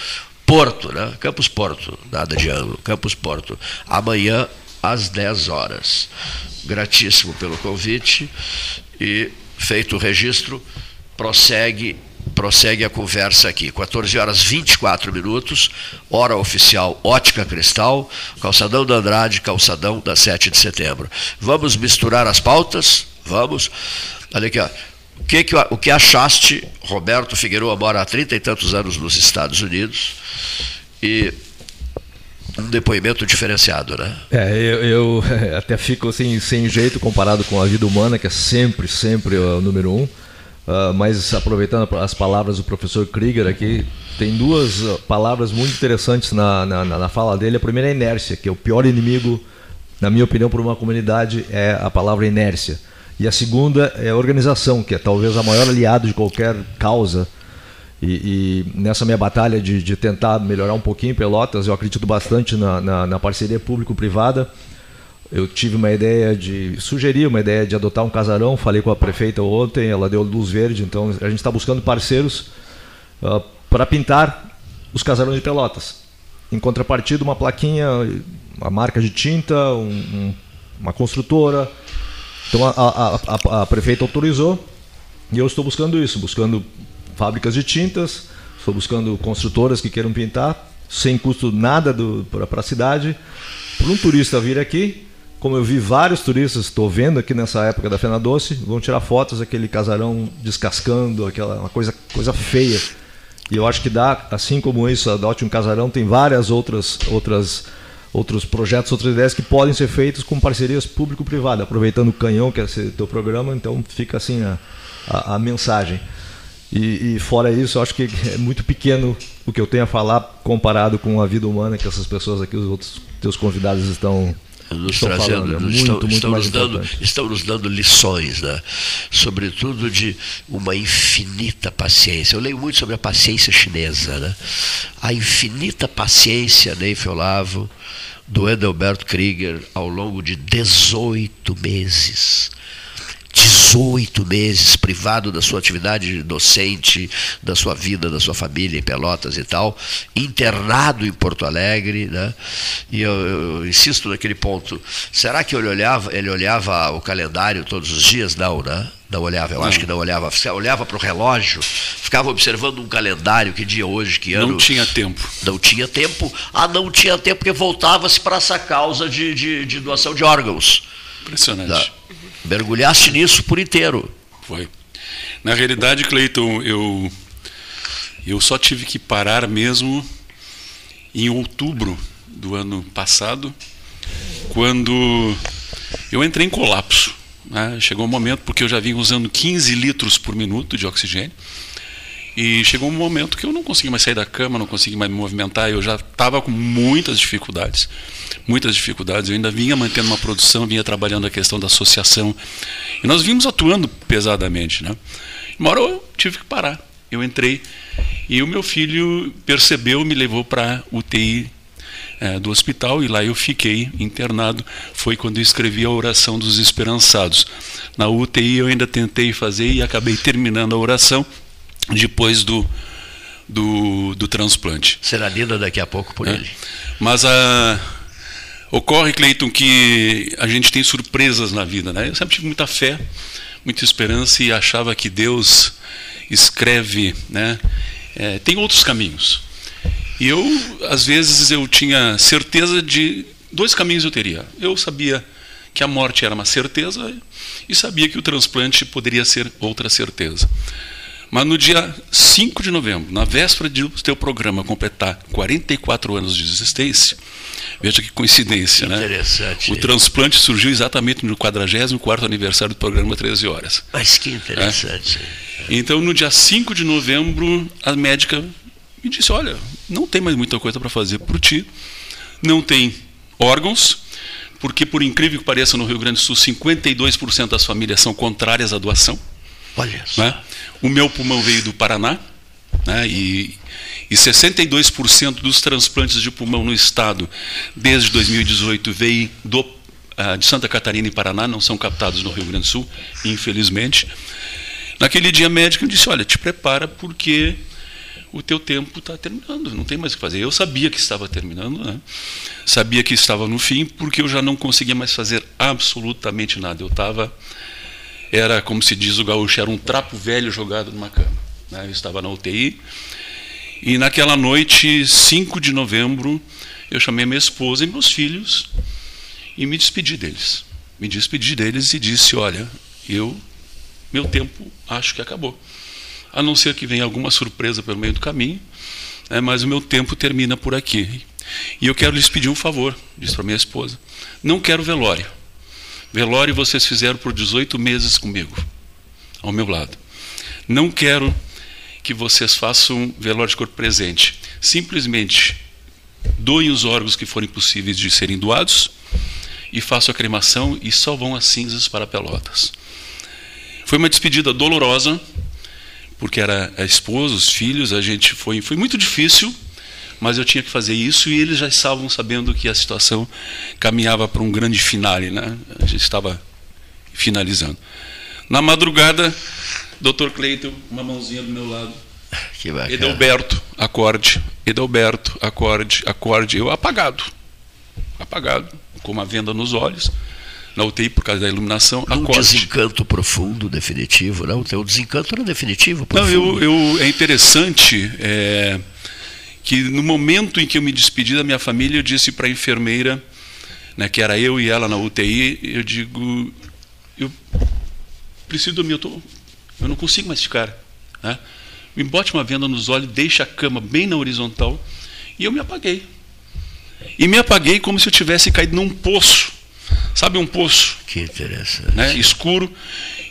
Porto, né? Campus Porto, nada de Ângulo, Campus Porto. Amanhã às 10 horas. Gratíssimo pelo convite e feito o registro, prossegue prossegue a conversa aqui. 14 horas 24 minutos, hora oficial Ótica Cristal, Calçadão da Andrade, Calçadão da 7 de setembro. Vamos misturar as pautas? Vamos. Olha aqui, ó. O que, que, o que achaste? Roberto Figueiredo mora há trinta e tantos anos nos Estados Unidos e um depoimento diferenciado, né? É, eu, eu até fico assim, sem jeito comparado com a vida humana, que é sempre, sempre o número um. Uh, mas aproveitando as palavras do professor Krieger aqui, tem duas uh, palavras muito interessantes na, na, na, fala dele. A primeira é inércia, que é o pior inimigo, na minha opinião, para uma comunidade é a palavra inércia. E a segunda é organização, que é talvez a maior aliado de qualquer causa. E, e nessa minha batalha de, de, tentar melhorar um pouquinho Pelotas, eu acredito bastante na, na, na parceria público-privada. Eu tive uma ideia de. sugeri uma ideia de adotar um casarão, falei com a prefeita ontem, ela deu luz verde, então a gente está buscando parceiros uh, para pintar os casarões de Pelotas. Em contrapartida, uma plaquinha, uma marca de tinta, um, um, uma construtora. Então a, a, a, a, prefeita autorizou e eu estou buscando isso, buscando fábricas de tintas, estou buscando construtoras que queiram pintar, sem custo nada para a cidade. Para um turista vir aqui, como eu vi vários turistas, estou vendo aqui nessa época da Fena Doce, vão tirar fotos daquele casarão descascando, aquela uma coisa, coisa feia. E eu acho que dá, assim como isso, adote um casarão, tem várias outras outras outros projetos, outras ideias que podem ser feitos com parcerias público-privada, aproveitando o canhão que é esse teu programa, então fica assim a, a, a mensagem. E, e, fora isso, eu acho que é muito pequeno o que eu tenho a falar comparado com a vida humana que essas pessoas aqui, os outros teus convidados estão nos estão trazendo, falando. É muito, estão, muito estão nos dando, estão nos dando lições, né? sobretudo de uma infinita paciência. Eu leio muito sobre a paciência chinesa, né? a infinita paciência, Neif Olavo, do Edelberto Krieger, ao longo de 18 meses. 18 meses privado da sua atividade docente, da sua vida, da sua família em Pelotas e tal, internado em Porto Alegre, né? E eu, eu insisto naquele ponto. Será que ele olhava, ele olhava o calendário todos os dias? Não, né? Não olhava, eu Não. acho que não olhava. Olhava para o relógio, ficava observando um calendário, que dia hoje, que ano. Não tinha tempo. Não tinha tempo. Ah, não tinha tempo porque voltava-se para essa causa de, de, de doação de órgãos. Impressionante. Tá. Mergulhaste nisso por inteiro. Foi. Na realidade, Cleiton, eu, eu só tive que parar mesmo em outubro do ano passado, quando eu entrei em colapso. né? Chegou um momento, porque eu já vinha usando 15 litros por minuto de oxigênio, e chegou um momento que eu não conseguia mais sair da cama, não conseguia mais me movimentar, eu já estava com muitas dificuldades, muitas dificuldades. Eu ainda vinha mantendo uma produção, vinha trabalhando a questão da associação, e nós vimos atuando pesadamente, né? Uma hora eu tive que parar. Eu entrei e o meu filho percebeu, me levou para UTI eh, do hospital e lá eu fiquei internado. Foi quando eu escrevi a oração dos esperançados. Na UTI eu ainda tentei fazer e acabei terminando a oração depois do, do, do transplante. Será lida daqui a pouco por É. ele. Mas a, ocorre, Cleiton, que a gente tem surpresas na vida. Né? Eu sempre tive muita fé, muita esperança e achava que Deus escreve, né? É, tem outros caminhos. E eu, às vezes, eu tinha certeza de dois caminhos eu teria. Eu sabia que a morte era uma certeza e sabia que o transplante poderia ser outra certeza. Mas no dia 5 de novembro, na véspera do teu programa completar 44 anos de existência, veja que coincidência, né? Interessante. O transplante surgiu exatamente no 44º aniversário do programa 13 horas. Mas que interessante. Então, no dia 5 de novembro, a médica me disse: Olha, não tem mais muita coisa para fazer por ti, não tem órgãos, porque, por incrível que pareça, no Rio Grande do Sul, 52% das famílias são contrárias à doação. Olha só. Né? O meu pulmão veio do Paraná, Né? E, e 62% dos transplantes de pulmão no estado, desde 2018, veio do, ah, de Santa Catarina e Paraná, não são captados no Rio Grande do Sul, infelizmente. Naquele dia, médico disse: Olha, te prepara porque o teu tempo está terminando, não tem mais o que fazer. Eu sabia que estava terminando, né? sabia que estava no fim, porque eu já não conseguia mais fazer absolutamente nada. Eu estava, era como se diz o gaúcho, era um trapo velho jogado numa cama. Né? Eu estava na UTI, e naquela noite, 5 de novembro, eu chamei minha esposa e meus filhos e me despedi deles. Me despedi deles e disse: Olha, eu, meu tempo acho que acabou a não ser que venha alguma surpresa pelo meio do caminho, né, mas o meu tempo termina por aqui. E eu quero lhes pedir um favor, disse para minha esposa. Não quero velório. Velório vocês fizeram por 18 meses comigo, ao meu lado. Não quero que vocês façam velório de corpo presente. Simplesmente doem os órgãos que forem possíveis de serem doados e façam a cremação e só vão as cinzas para Pelotas. Foi uma despedida dolorosa, porque era a esposa, os filhos, a gente foi, foi muito difícil, mas eu tinha que fazer isso e eles já estavam sabendo que a situação caminhava para um grande finale, né? A gente estava finalizando. Na madrugada, Dr. Cleiton, uma mãozinha do meu lado. Que bacana. Edalberto, acorde. Edalberto, acorde, acorde. Eu apagado. Apagado, com uma venda nos olhos na UTI por causa da iluminação. Um desencanto profundo, definitivo, não? O teu desencanto era definitivo, profundo. Não, eu, eu é interessante é, que no momento em que eu me despedi da minha família, eu disse para a enfermeira, né, que era eu e ela na UTI, eu digo, eu preciso dormir, eu, tô, eu não consigo mais ficar. Né? Me bote uma venda nos olhos, deixa a cama bem na horizontal, e eu me apaguei. E me apaguei como se eu tivesse caído num poço Sabe um poço? Que interessante. Né, escuro.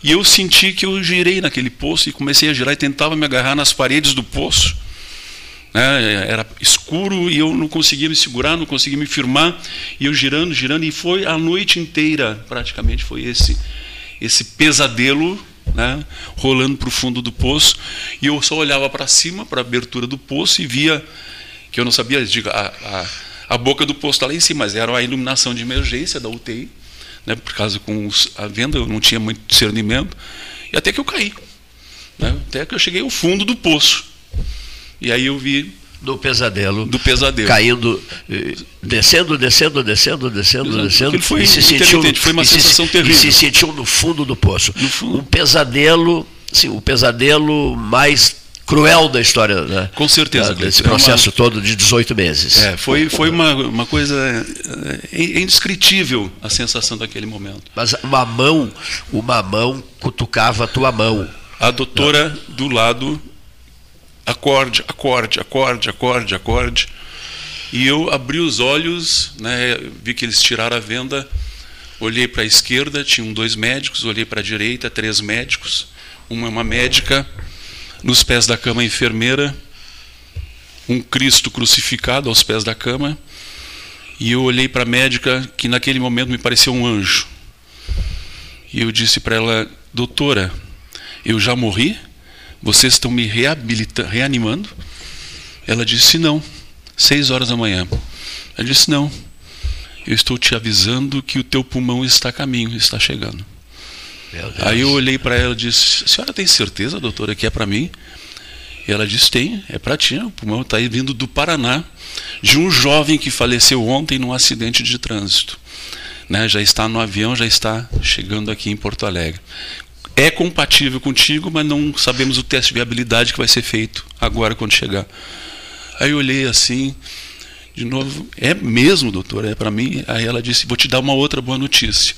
E eu senti que eu girei naquele poço e comecei a girar e tentava me agarrar nas paredes do poço. Né, era escuro e eu não conseguia me segurar, não conseguia me firmar. E eu girando, girando. E foi a noite inteira, praticamente, foi esse, esse pesadelo né, rolando para o fundo do poço. E eu só olhava para cima, para a abertura do poço e via que eu não sabia, digo, a, a a boca do posto está lá em cima, mas era a iluminação de emergência da UTI, né, por causa com os, a venda, eu não tinha muito discernimento, e até que eu caí. Né, até que eu cheguei ao fundo do poço. E aí eu vi. Do pesadelo. Do pesadelo. Caindo, eh, descendo, descendo, descendo, descendo, Exato. descendo. Foi, e se sentiu, foi uma sensação se, terrível. E se sentiu no fundo do poço. Fundo. Um pesadelo, sim, o um pesadelo mais cruel da história, né? Com certeza. desse processo é uma... todo de 18 meses. É, foi, foi uma, uma coisa é, é indescritível a sensação daquele momento. Mas uma mão, uma mão cutucava a tua mão. A doutora Não. do lado, acorde, acorde, acorde, acorde, acorde. E eu abri os olhos, né, vi que eles tiraram a venda, olhei para a esquerda, tinham dois médicos, olhei para a direita, três médicos, uma uma médica nos pés da cama, a enfermeira, um Cristo crucificado aos pés da cama, e eu olhei para a médica, que naquele momento me pareceu um anjo. E eu disse para ela, doutora, eu já morri? Vocês estão me reanimando? Ela disse, não, seis horas da manhã. Ela disse, não, eu estou te avisando que o teu pulmão está a caminho, está chegando. Aí eu olhei para ela e disse: A senhora tem certeza, doutora, que é para mim? E ela disse: Tem, é para ti. O pulmão está vindo do Paraná, de um jovem que faleceu ontem num acidente de trânsito. Né, já está no avião, já está chegando aqui em Porto Alegre. É compatível contigo, mas não sabemos o teste de viabilidade que vai ser feito agora quando chegar. Aí eu olhei assim, de novo, é mesmo, doutor, é para mim. Aí ela disse: Vou te dar uma outra boa notícia.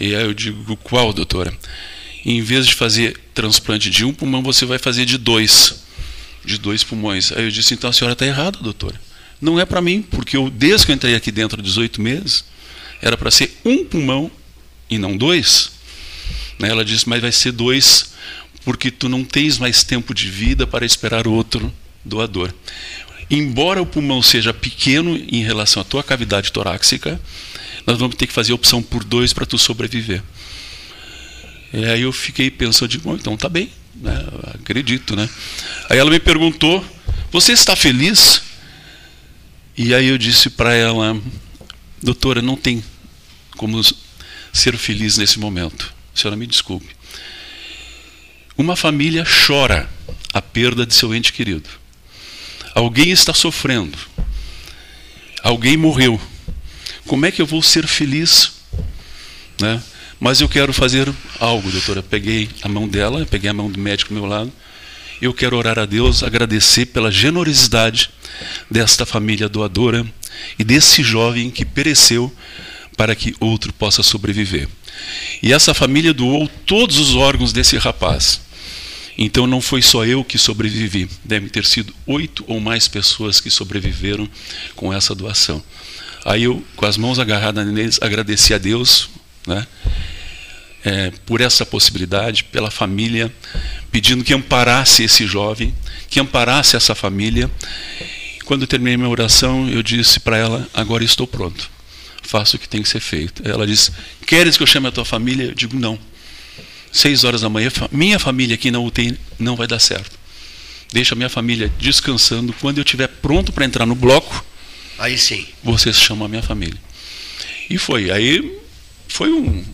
E aí eu digo, qual, doutora? em vez de fazer transplante de um pulmão, você vai fazer de dois. De dois pulmões. Aí eu disse, então a senhora está errada, doutora. Não é para mim, porque eu, desde que eu entrei aqui dentro, 18 meses, era para ser um pulmão e não dois. Né, ela disse, mas vai ser dois, porque tu não tens mais tempo de vida para esperar outro doador. Embora o pulmão seja pequeno em relação à tua cavidade torácica, nós vamos ter que fazer opção por dois para tu sobreviver. E aí eu fiquei pensando, digo, bom, então tá bem, né? Acredito, né? Aí ela me perguntou: Você está feliz? E aí eu disse para ela: Doutora, não tem como ser feliz nesse momento. A senhora me desculpe. Uma família chora a perda de seu ente querido. Alguém está sofrendo. Alguém morreu. Como é que eu vou ser feliz? Né? Mas eu quero fazer algo, doutora. Peguei a mão dela, peguei a mão do médico do meu lado. Eu quero orar a Deus, agradecer pela generosidade desta família doadora e desse jovem que pereceu para que outro possa sobreviver. E essa família doou todos os órgãos desse rapaz. Então não foi só eu que sobrevivi, devem ter sido oito ou mais pessoas que sobreviveram com essa doação. Aí eu, com as mãos agarradas neles, agradeci a Deus né, é, por essa possibilidade, pela família, pedindo que amparasse esse jovem, que amparasse essa família. Quando terminei minha oração, eu disse para ela: agora estou pronto, faço o que tem que ser feito. Ela disse: queres que eu chame a tua família? Eu digo: não. Seis horas da manhã, minha família aqui na UTI não vai dar certo. Deixa a minha família descansando. Quando eu estiver pronto para entrar no bloco, aí sim. Vocês chamam a minha família. E foi. Aí foi um.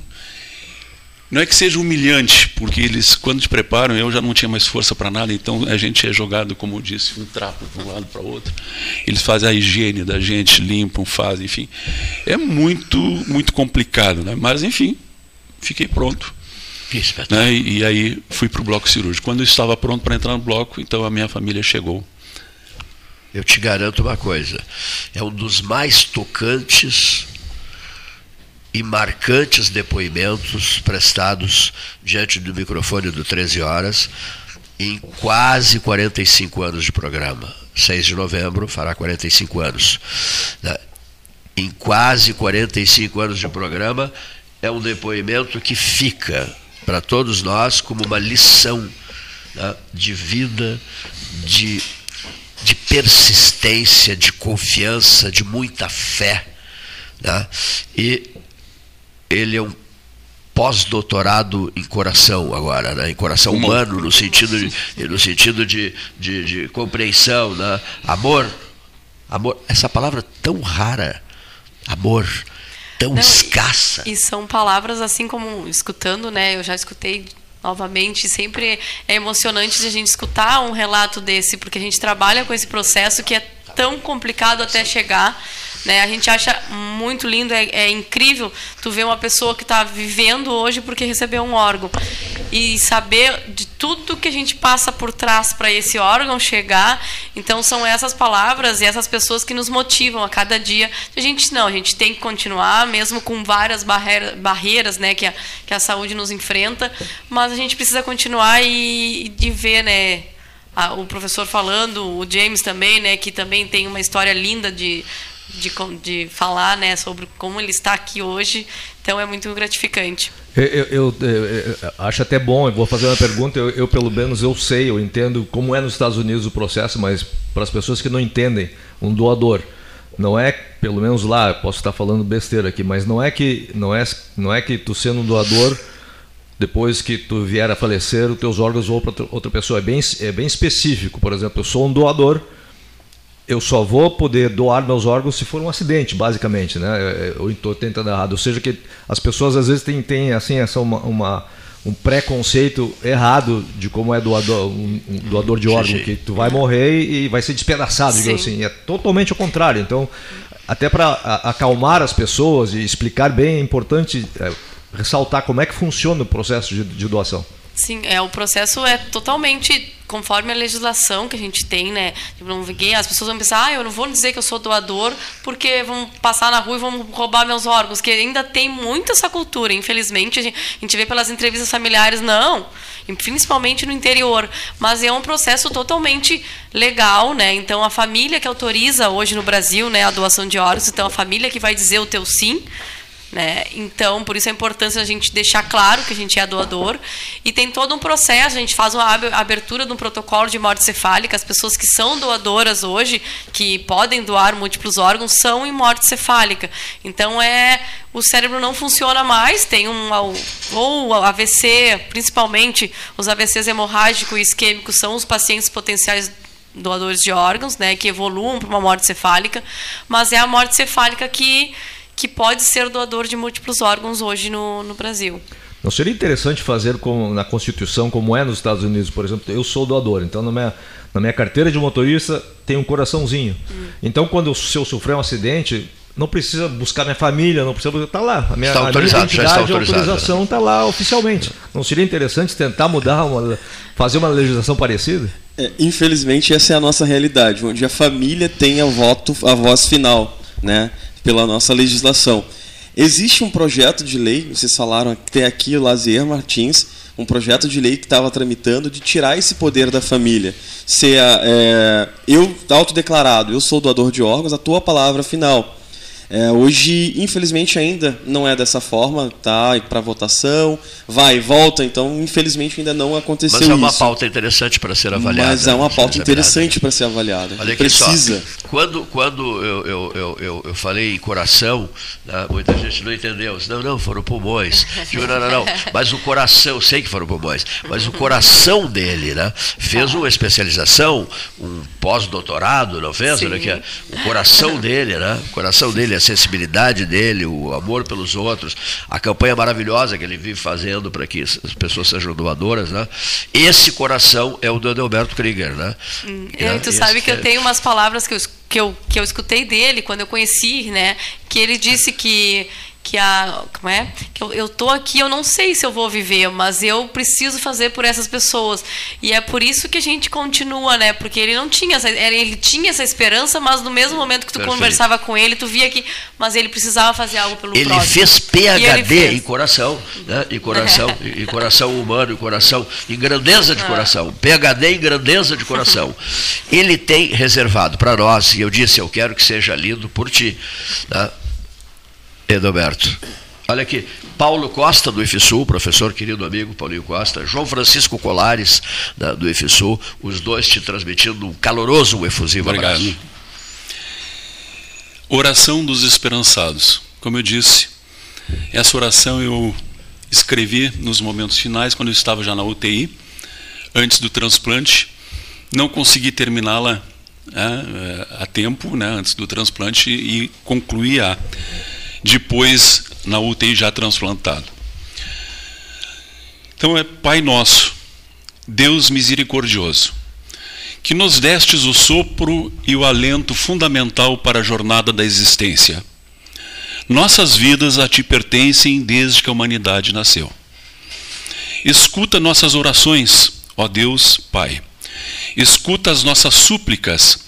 Não é que seja humilhante, porque eles, quando te preparam, eu já não tinha mais força para nada, então a gente é jogado, como eu disse, um trapo de um lado para o outro. Eles fazem a higiene da gente, limpam, fazem, enfim. É muito, muito complicado, né? mas enfim, fiquei pronto. Né? E, e aí fui para o bloco cirúrgico. Quando eu estava pronto para entrar no bloco, então a minha família chegou. Eu te garanto uma coisa: é um dos mais tocantes e marcantes depoimentos prestados diante do microfone do 13 Horas em quase 45 anos de programa. 6 de novembro fará 45 anos. Né? Em quase 45 anos de programa, é um depoimento que fica para todos nós como uma lição né, de vida, de, de persistência, de confiança, de muita fé. Né? E ele é um pós-doutorado em coração agora, né? em coração humano, no sentido de, no sentido de, de, de compreensão, né? amor. Amor, essa palavra tão rara, amor tão Não, escassa. E, e, são palavras assim como escutando, né? Eu já escutei novamente, sempre é emocionante a gente escutar um relato desse, porque a gente trabalha com esse processo que é tão complicado até chegar né? A gente acha muito lindo, é, é incrível tu ver uma pessoa que está vivendo hoje porque recebeu um órgão. E saber de tudo que a gente passa por trás para esse órgão chegar. Então são essas palavras e essas pessoas que nos motivam a cada dia. A gente não, a gente tem que continuar, mesmo com várias barreiras, barreiras né, que, a, que a saúde nos enfrenta, mas a gente precisa continuar e de ver, né? o professor falando, o James também, né, que também tem uma história linda de, de, de falar né, sobre como ele está aqui hoje. Então é muito gratificante. Eu, eu, eu, eu acho até bom, eu vou fazer uma pergunta, eu, pelo menos eu sei, eu entendo como é nos Estados Unidos o processo, mas para as pessoas que não entendem, um doador não é, pelo menos lá, posso estar falando besteira aqui, mas não é que não é, não é que tu sendo um doador depois que tu vier a falecer, os teus órgãos vão para outra pessoa. É bem, é bem específico. Por exemplo, eu sou um doador, eu só vou poder doar meus órgãos se for um acidente, basicamente, né? Eu estou tentando errado. Ou seja, que as pessoas às vezes têm, têm assim, essa uma, uma um preconceito errado de como é doador, um, um doador de órgão, que tu vai morrer e vai ser despedaçado, digamos assim. É totalmente o contrário. Então, até para acalmar as pessoas e explicar bem, é importante é, ressaltar como é que funciona o processo de, de doação. Sim, é, o processo é totalmente conforme a legislação que a gente tem, né? Tipo, não as pessoas vão pensar, ah, eu não vou dizer que eu sou doador porque vão passar na rua e vão roubar meus órgãos, que ainda tem muito essa cultura, infelizmente, a gente, a gente vê pelas entrevistas familiares, não, principalmente no interior, mas é um processo totalmente legal, né? Então a família que autoriza hoje no Brasil, né, a doação de órgãos, então a família que vai dizer o teu sim, Né? Então, por isso a importância a gente deixar claro que a gente é doador. E tem todo um processo, a gente faz uma ab- abertura de um protocolo de morte cefálica. As pessoas que são doadoras hoje, que podem doar múltiplos órgãos, são em morte cefálica. Então, é o cérebro não funciona mais, tem um ou AVC, principalmente os AVCs hemorrágico e isquêmicos são os pacientes potenciais doadores de órgãos, né, que evoluam para uma morte cefálica, mas é a morte cefálica que que pode ser doador de múltiplos órgãos hoje no, no Brasil. Não seria interessante fazer como na Constituição, como é nos Estados Unidos, por exemplo, eu sou doador, então na minha, na minha carteira de motorista tem um coraçãozinho. Hum. Então quando eu, se eu sofrer um acidente, não precisa buscar minha família, não precisa está lá. A minha, Está a minha autorizado, já está autorizado. autorização está lá oficialmente. Não seria interessante tentar mudar, uma, fazer uma legislação parecida? É, infelizmente essa é a nossa realidade, onde a família tem a voto, a voz final, né, pela nossa legislação. Existe um projeto de lei, vocês falaram até aqui o Lazier Martins, um projeto de lei que estava tramitando de tirar esse poder da família. Ser a- é, eu autodeclarado, eu sou doador de órgãos, a tua palavra final. É, hoje, infelizmente, ainda não é dessa forma, tá? Para votação, vai e volta, então, infelizmente, ainda não aconteceu Mas é uma isso. pauta interessante para ser avaliada. Mas é uma ser pauta interessante para ser avaliada. Olha aqui Precisa. só. Quando, quando eu, eu, eu, eu, eu falei em coração, né, muita gente não entendeu. Não, não, foram pulmões. Digo, não, não, não. Mas o coração, eu sei que foram pulmões, mas o coração dele, né? Fez uma especialização, um pós-doutorado, não fez? Olha aqui, o coração dele, né? O coração dele, a sensibilidade dele, o amor pelos outros, a campanha maravilhosa que ele vive fazendo para que as pessoas sejam doadoras, né? Esse coração é o do Adelberto Krieger, né? Hum, Né? e tu Esse sabe que eu é- tenho umas palavras que eu, que, eu, que eu escutei dele quando eu conheci, né? Que ele disse que que a como é que eu, eu tô aqui eu não sei se eu vou viver mas eu preciso fazer por essas pessoas e é por isso que a gente continua né porque ele não tinha essa, ele tinha essa esperança mas no mesmo momento que tu Perfeito. conversava com ele tu via que mas ele precisava fazer algo pelo Ele próximo fez E ele PhD fez. em coração, né? em coração, em em coração humano, em coração, em grandeza Ah. de coração, PhD em grandeza de coração. Ele tem reservado para nós, e eu disse, eu quero que seja lido por ti, né? Edoberto. Olha aqui, Paulo Costa do IFSU, professor querido amigo Paulinho Costa, João Francisco Colares da- do IFSU, os dois te transmitindo um caloroso e efusivo Obrigado. abraço. Oração dos esperançados. Como eu disse, essa oração eu escrevi nos momentos finais, quando eu estava já na UTI, antes do transplante. Não consegui terminá-la eh, a tempo, né, antes do transplante, e concluí-a depois na UTI já transplantado. Então é Pai Nosso, Deus misericordioso, que nos destes o sopro e o alento fundamental para a jornada da existência. Nossas vidas a ti pertencem desde que a humanidade nasceu. Escuta nossas orações, ó Deus Pai. Escuta as nossas súplicas.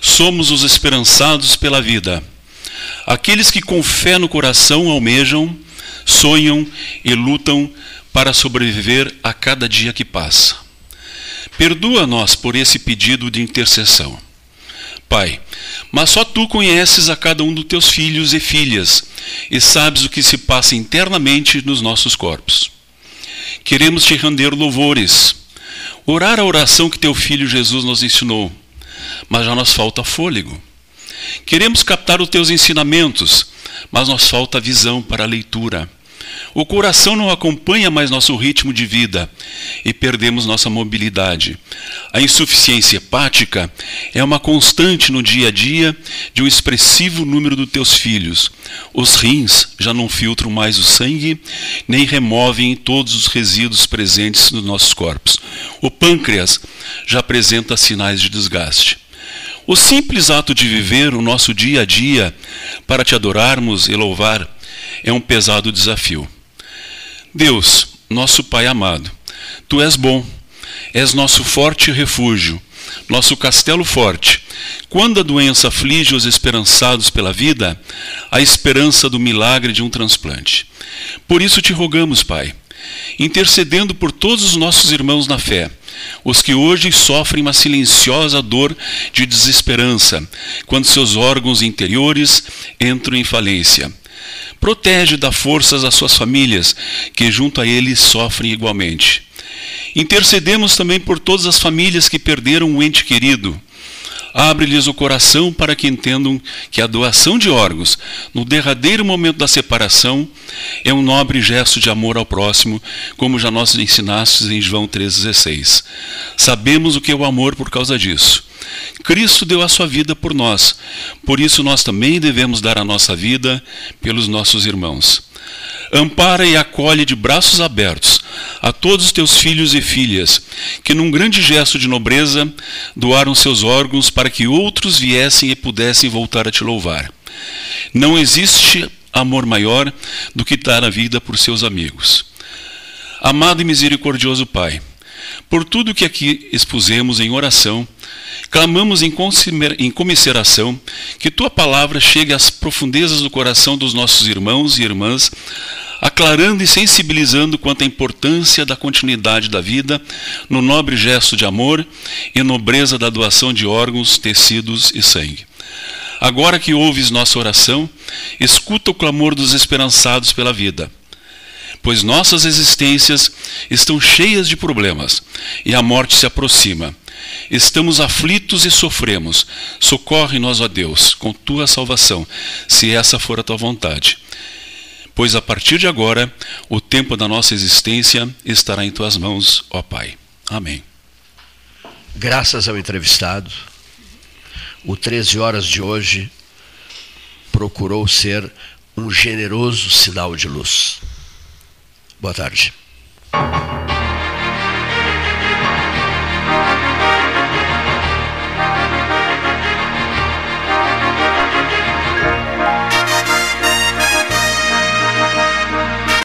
Somos os esperançados pela vida. Aqueles que com fé no coração almejam, sonham e lutam para sobreviver a cada dia que passa. Perdoa-nos por esse pedido de intercessão. Pai, mas só tu conheces a cada um dos teus filhos e filhas e sabes o que se passa internamente nos nossos corpos. Queremos te render louvores, orar a oração que teu filho Jesus nos ensinou, mas já nos falta fôlego. Queremos captar os teus ensinamentos, mas nos falta visão para a leitura. O coração não acompanha mais nosso ritmo de vida e perdemos nossa mobilidade. A insuficiência hepática é uma constante no dia a dia de um expressivo número dos teus filhos. Os rins já não filtram mais o sangue, nem removem todos os resíduos presentes nos nossos corpos. O pâncreas já apresenta sinais de desgaste. O simples ato de viver o nosso dia a dia para te adorarmos e louvar é um pesado desafio. Deus, nosso Pai amado, tu és bom, és nosso forte refúgio, nosso castelo forte. Quando a doença aflige os esperançados pela vida, a esperança do milagre de um transplante. Por isso te rogamos, Pai, intercedendo por todos os nossos irmãos na fé, os que hoje sofrem uma silenciosa dor de desesperança, quando seus órgãos interiores entram em falência Protege, dá forças às suas famílias, que junto a eles sofrem igualmente. Intercedemos também por todas as famílias que perderam um ente querido. Abre-lhes o coração para que entendam que a doação de órgãos, no derradeiro momento da separação, é um nobre gesto de amor ao próximo, como já nós ensinastes em João 3,16. Sabemos o que é o amor por causa disso. Cristo deu a sua vida por nós, por isso nós também devemos dar a nossa vida pelos nossos irmãos. Ampara e acolhe de braços abertos a todos os teus filhos e filhas, que num grande gesto de nobreza doaram seus órgãos para que outros viessem e pudessem voltar a te louvar. Não existe amor maior do que dar a vida por seus amigos. Amado e misericordioso Pai, por tudo que aqui expusemos em oração, clamamos em comisseração que tua palavra chegue às profundezas do coração dos nossos irmãos e irmãs, aclarando e sensibilizando quanto à importância da continuidade da vida no nobre gesto de amor e nobreza da doação de órgãos, tecidos e sangue. Agora que ouves nossa oração, escuta o clamor dos esperançados pela vida pois nossas existências estão cheias de problemas e a morte se aproxima. Estamos aflitos e sofremos. Socorre-nos, ó Deus, com tua salvação, se essa for a tua vontade. Pois a partir de agora, o tempo da nossa existência estará em tuas mãos, ó Pai. Amém. Graças ao entrevistado, o 13 horas de hoje procurou ser um generoso sinal de luz. Boa tarde.